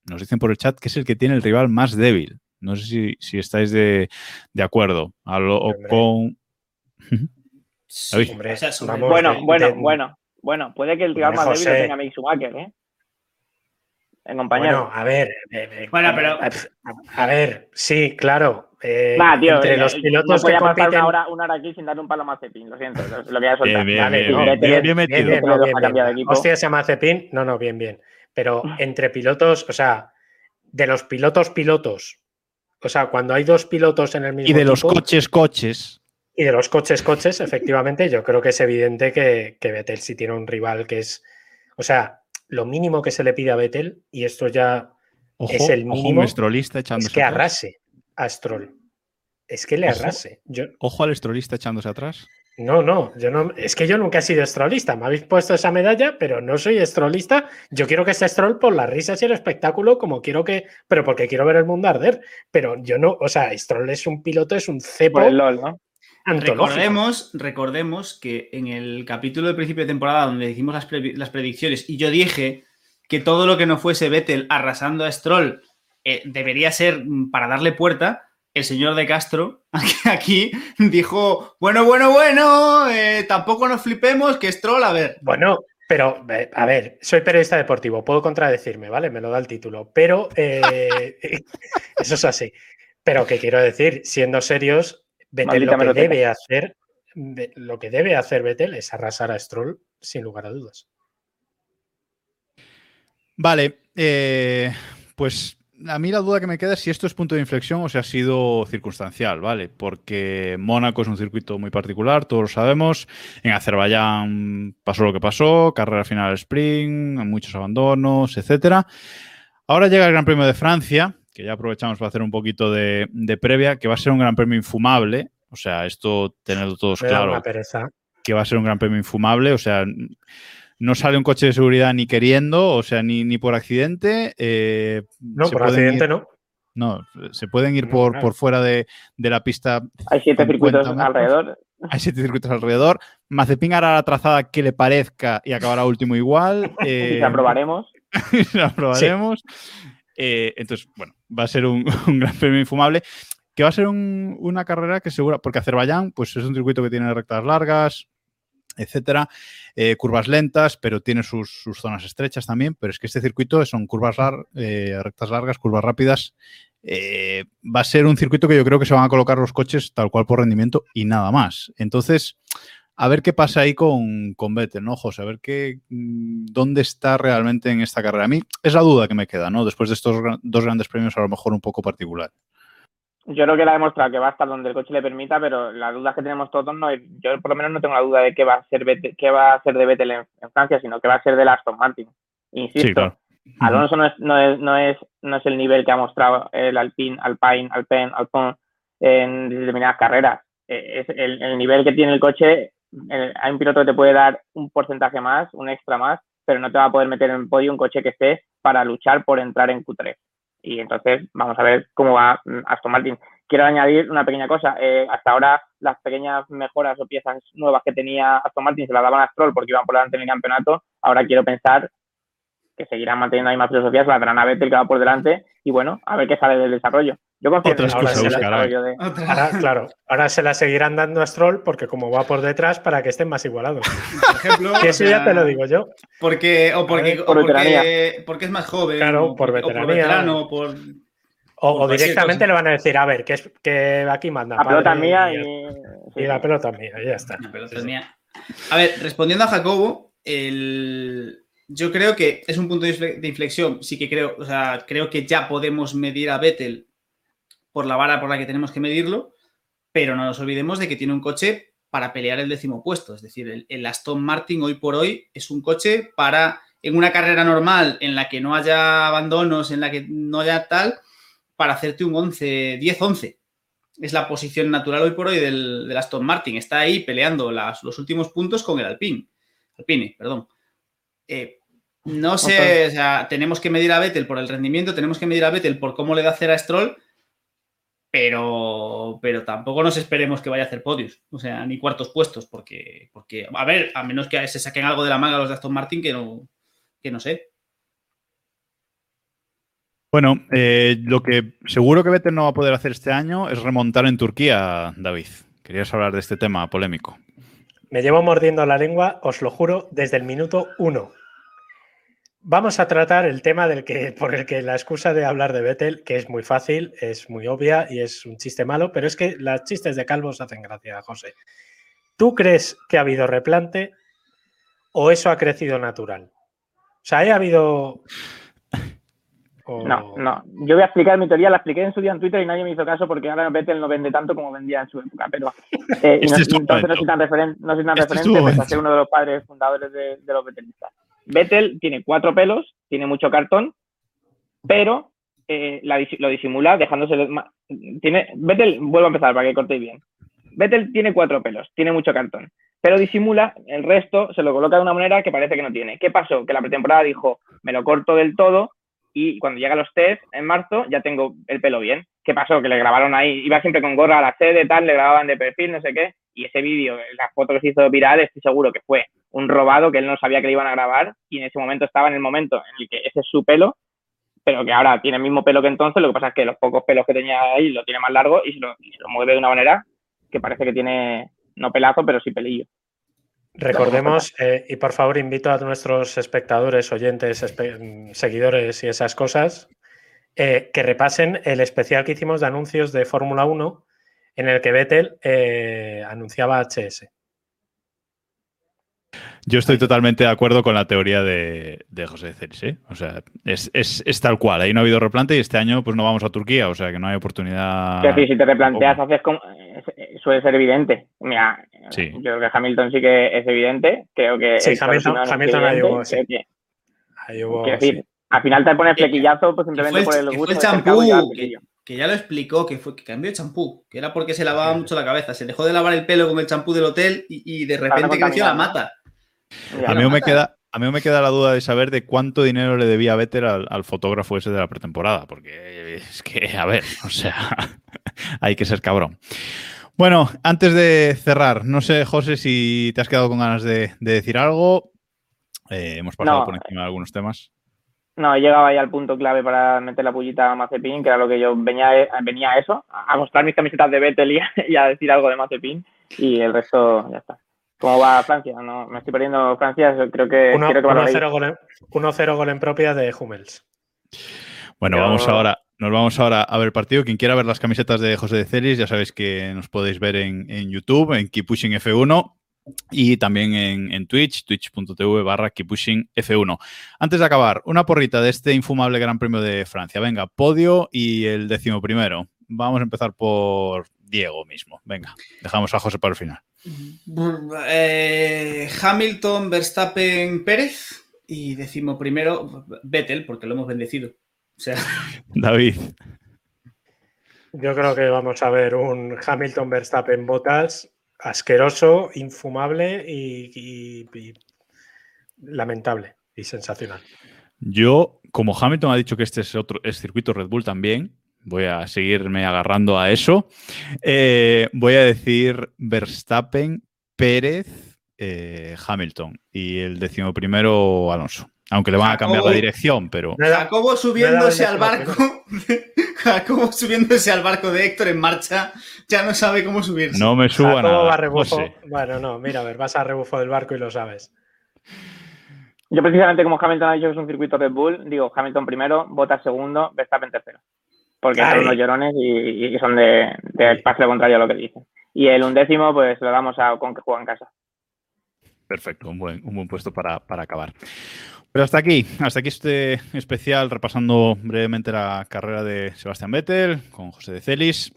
nos dicen por el chat que es el que tiene el rival más débil. No sé si, si estáis de, de acuerdo. A lo- Hombre. con... Hombre, vamos, Bueno, de- bueno, de- bueno, bueno, puede que el rival más débil lo tenga Mick Schumacher, ¿eh? En compañero. Bueno, a ver. eh, eh, Bueno, pero- A, a ver, sí, claro. eh, Va, tío, entre eh, los eh, pilotos no que podía pasar compiten. una hora, una hora aquí sin darle un palo a Mazepin, lo siento, lo, voy a soltar. Bien, bien, Vale, bien, bien, bien, bien metido. Bien, no, bien. Hostia, se llama Cepín. No, no, bien, bien. Pero <laughs> entre pilotos, o sea, de los pilotos pilotos, o sea, cuando hay dos pilotos en el mismo Y de los coches, coches. Y de los coches coches, efectivamente, yo creo que es evidente que, que Vettel sí tiene un rival que es, o sea, lo mínimo que se le pide a Vettel y esto ya Ojo, Es el ojo, mínimo, estrolista es que atrás. arrase a Stroll. Es que le Ojo. arrase. Yo, Ojo al estrolista echándose atrás. No, no, yo no, es que yo nunca he sido estrolista. Me habéis puesto esa medalla, pero no soy estrolista. Yo quiero que sea Stroll por las risas y el espectáculo, como quiero que, pero porque quiero ver el mundo arder. Pero yo no, o sea, Stroll es un piloto, es un cepo Por el LOL, ¿no? Recordemos, recordemos que en el capítulo del principio de temporada donde hicimos las, pre- las predicciones y yo dije que todo lo que no fuese Vettel arrasando a Stroll eh, debería ser mm, para darle puerta, el señor de Castro <laughs> aquí dijo, bueno, bueno, bueno, eh, tampoco nos flipemos, que Stroll, a ver. Bueno, pero, eh, a ver, soy periodista deportivo, puedo contradecirme, ¿vale? Me lo da el título, pero eh, <laughs> eso es así. Pero que quiero decir, siendo serios, Vettel lo que debe hacer, lo que debe hacer Vettel es arrasar a Stroll, sin lugar a dudas. Vale, pues a mí la duda que me queda es si esto es punto de inflexión o si ha sido circunstancial, ¿vale? Porque Mónaco es un circuito muy particular, todos lo sabemos. En Azerbaiyán pasó lo que pasó, carrera final sprint, muchos abandonos, etcétera. Ahora llega el Gran Premio de Francia, que ya aprovechamos para hacer un poquito de, previa, que va a ser un Gran Premio infumable. O sea, esto tenerlo todos claro. Que va a ser un Gran Premio infumable. O sea, no sale un coche de seguridad ni queriendo, o sea, ni, ni por accidente. Eh, no, por accidente no. No, se pueden ir por, por fuera de, la pista. Hay siete circuitos alrededor. Hay siete circuitos alrededor. Mazepin hará la trazada que le parezca y acabará último igual. <laughs> Eh, la aprobaremos. <laughs> la aprobaremos. Eh, entonces, bueno, va a ser <laughs> un, gran premio infumable. Que va a ser una carrera que segura, porque Azerbaiyán pues es un circuito que tiene rectas largas, etcétera. Eh, curvas lentas, pero tiene sus, zonas estrechas también. Pero es que este circuito son curvas eh, rectas largas, curvas rápidas. Va a ser un circuito que yo creo que se van a colocar los coches tal cual por rendimiento y nada más. Entonces, a ver qué pasa ahí con, con Vettel, ¿no, José? A ver qué, mm, dónde está realmente en esta carrera. A mí es la duda que me queda, ¿no? Después de estos dos grandes premios, a lo mejor un poco particular yo creo que la ha demostrado que va a estar donde el coche le permita, pero la duda que tenemos todos no es, yo por lo menos no tengo la duda de qué va a ser qué va a ser de Vettel en, Francia, sino que va a ser de Aston Martin. Insisto, Alonso no es, no es, no es, no es el nivel que ha mostrado el Alpine, Alpine, Alpine, Alpine en determinadas carreras. Eh, es el, nivel que tiene el coche, eh, hay un piloto que te puede dar un porcentaje más, un extra más, pero no te va a poder meter en el podio un coche que esté para luchar por entrar en Q3 y entonces vamos a ver cómo va mm, Aston Martin. Quiero añadir una pequeña cosa. Eh, hasta ahora las pequeñas mejoras o piezas nuevas que tenía Aston Martin se las daban a Stroll porque iban por delante en el campeonato. Ahora quiero pensar que seguirán manteniendo la misma filosofía, se la darán a Vettel que va por delante y bueno, a ver qué sale del desarrollo. Yo ahora se de... ahora, claro, ahora se la seguirán dando a Stroll porque como va por detrás para que estén más igualados. <laughs> Por ejemplo, que eso ya te lo digo yo. Porque, o porque, o porque, porque, es más joven. Claro, por veteranía. O, por o, directamente le van a decir, a ver, que, es, que aquí manda. La pelota mía y... y, la pelota mía, ya está. La pelota mía. A ver, respondiendo a Jacobo, el, yo creo que es un punto de inflexión. Sí que creo, o sea, creo que ya podemos medir a Vettel por la vara por la que tenemos que medirlo, pero no nos olvidemos de que tiene un coche para pelear el décimo puesto. Es decir, el, Aston Martin hoy por hoy es un coche para, en una carrera normal en la que no haya abandonos, en la que no haya tal, para hacerte un 11, 10-11. Es la posición natural hoy por hoy del, Aston Martin. Está ahí peleando los últimos puntos con el Alpine. Alpine, perdón. Eh, no sé, o sea, tenemos que medir a Vettel por el rendimiento, tenemos que medir a Vettel por cómo le da hacer a Stroll, pero, pero tampoco nos esperemos que vaya a hacer podios, o sea, ni cuartos puestos, porque, porque, a ver, a menos que se saquen algo de la manga los de Aston Martin, que no, que no sé. Bueno, eh, lo que seguro que Vettel no va a poder hacer este año es remontar en Turquía, David. Querías hablar de este tema polémico. Me llevo mordiendo la lengua, os lo juro, desde el minuto uno. Vamos a tratar el tema del que, por el que la excusa de hablar de Vettel, que es muy fácil, es muy obvia y es un chiste malo, pero es que las chistes de calvos hacen gracia, José. ¿Tú crees que ha habido replante o eso ha crecido natural? O sea, ¿ha habido no, no. Yo voy a explicar mi teoría, la expliqué en su día en Twitter y nadie me hizo caso porque ahora Vettel no vende tanto como vendía en su época. Pero eh, <laughs> este no, entonces no soy tan, referente, no soy tan este referente ser uno de los padres fundadores de, los Vettelistas. Vettel tiene cuatro pelos, tiene mucho cartón, pero eh, lo disimula dejándose. Tiene, Vettel, vuelvo a empezar para que cortéis bien. Vettel tiene cuatro pelos, tiene mucho cartón, pero disimula, el resto se lo coloca de una manera que parece que no tiene. ¿Qué pasó? Que la pretemporada dijo, me lo corto del todo y cuando llega los test en marzo ya tengo el pelo bien. ¿Qué pasó? Que le grabaron ahí, iba siempre con gorra a la sede, tal, le grababan de perfil, no sé qué, y ese vídeo, la foto que se hizo viral, estoy seguro que fue un robado que él no sabía que le iban a grabar y en ese momento estaba en el momento en el que ese es su pelo pero que ahora tiene el mismo pelo que entonces, lo que pasa es que los pocos pelos que tenía ahí lo tiene más largo y se lo, mueve de una manera que parece que tiene, no pelazo, pero sí pelillo. Recordemos, eh, y por favor invito a nuestros espectadores, oyentes, espe- seguidores y esas cosas, eh, que repasen el especial que hicimos de anuncios de Fórmula 1 en el que Vettel eh, anunciaba HS. Yo estoy totalmente de acuerdo con la teoría de, de José Celis, ¿eh? O sea, es, es- es tal cual. Ahí no ha habido replante y este año pues no vamos a Turquía, o sea que no hay oportunidad. Es decir, si te replanteas, haces como, suele ser evidente. Mira, Sí. yo creo que Hamilton sí que es evidente. Creo que Sí, Hamilton- es Hamilton hubo, sí. creo que- Ahí hubo, quiero decir, sí. al final te pones Que- flequillazo pues simplemente por el gusto fue el champú, que, ya lo explicó, que fue que cambió de champú, que era porque se lavaba mucho la cabeza. Se dejó de lavar el pelo con el champú del hotel y, y de repente creció la mata. Ya. A mí, me queda, a mí me queda la duda de saber de cuánto dinero le debía Vettel al, al fotógrafo ese de la pretemporada, porque es que, a ver, o sea, <laughs> hay que ser cabrón. Bueno, antes de cerrar, no sé, José, si te has quedado con ganas de, de decir algo. Eh, hemos pasado No. por encima de algunos temas. No, he llegado ahí al punto clave para meter la pullita a Mazepin, que era lo que yo venía, venía a eso, a mostrar mis camisetas de Vettel y a, <laughs> y a decir algo de Mazepin, y el resto ya está. ¿Cómo va Francia? No, me estoy perdiendo Francia, creo que, Uno- quiero que valoréis. 1-0 gol, en- 1-0 gol en propia de Hummels. Bueno, vamos ahora, nos vamos ahora a ver el partido. Quien quiera ver las camisetas de José de Celis, ya sabéis que nos podéis ver en, en YouTube, en Keep Pushing F1 y también en, en Twitch, twitch.tv barra Keep Pushing F1. Antes de acabar, una porrita de este infumable Gran Premio de Francia. Venga, podio y el décimo primero. Vamos a empezar por Diego mismo. Venga, dejamos a José para el final. Eh, Hamilton, Verstappen, Pérez y decimos primero Vettel, porque lo hemos bendecido. O sea, <laughs> David. Yo creo que vamos a ver un Hamilton Verstappen Botas asqueroso, infumable y, lamentable y sensacional. Yo, como Hamilton ha dicho que este es otro circuito Red Bull también, voy a seguirme agarrando a eso. Eh, voy a decir Verstappen, Pérez, eh, Hamilton y el decimoprimero Alonso. Aunque le van a cambiar la dirección, pero Jacobo subiéndose al barco. <laughs> Jacobo subiéndose al barco de Héctor en marcha, ya no sabe cómo subirse. no me subo a Jacobo va a nada. rebufo. José. Bueno, no, mira, a ver, vas a rebufo del barco y lo sabes. Yo precisamente como Hamilton ha dicho que es un circuito Red Bull, digo Hamilton primero, Bottas segundo, Verstappen tercero. Porque Ay. son unos llorones y, y son de, de pase contrario a lo que dicen. Y el undécimo, pues lo damos a con que juega en casa. Perfecto, un buen, un buen puesto para, para acabar. Pero hasta aquí, hasta aquí este especial repasando brevemente la carrera de Sebastián Vettel con José de Celis.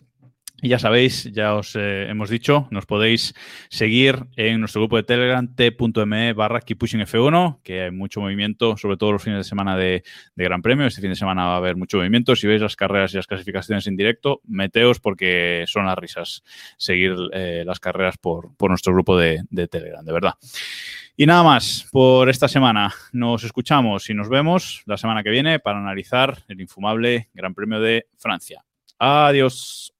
Y ya sabéis, ya os eh, hemos dicho, nos podéis seguir en nuestro grupo de Telegram t.me barra F1, que hay mucho movimiento, sobre todo los fines de semana de, de Gran Premio. Este fin de semana va a haber mucho movimiento. Si veis las carreras y las clasificaciones en directo, meteos porque son las risas seguir eh, las carreras por, por nuestro grupo de, de Telegram, de verdad. Y nada más por esta semana. Nos escuchamos y nos vemos la semana que viene para analizar el infumable Gran Premio de Francia. Adiós.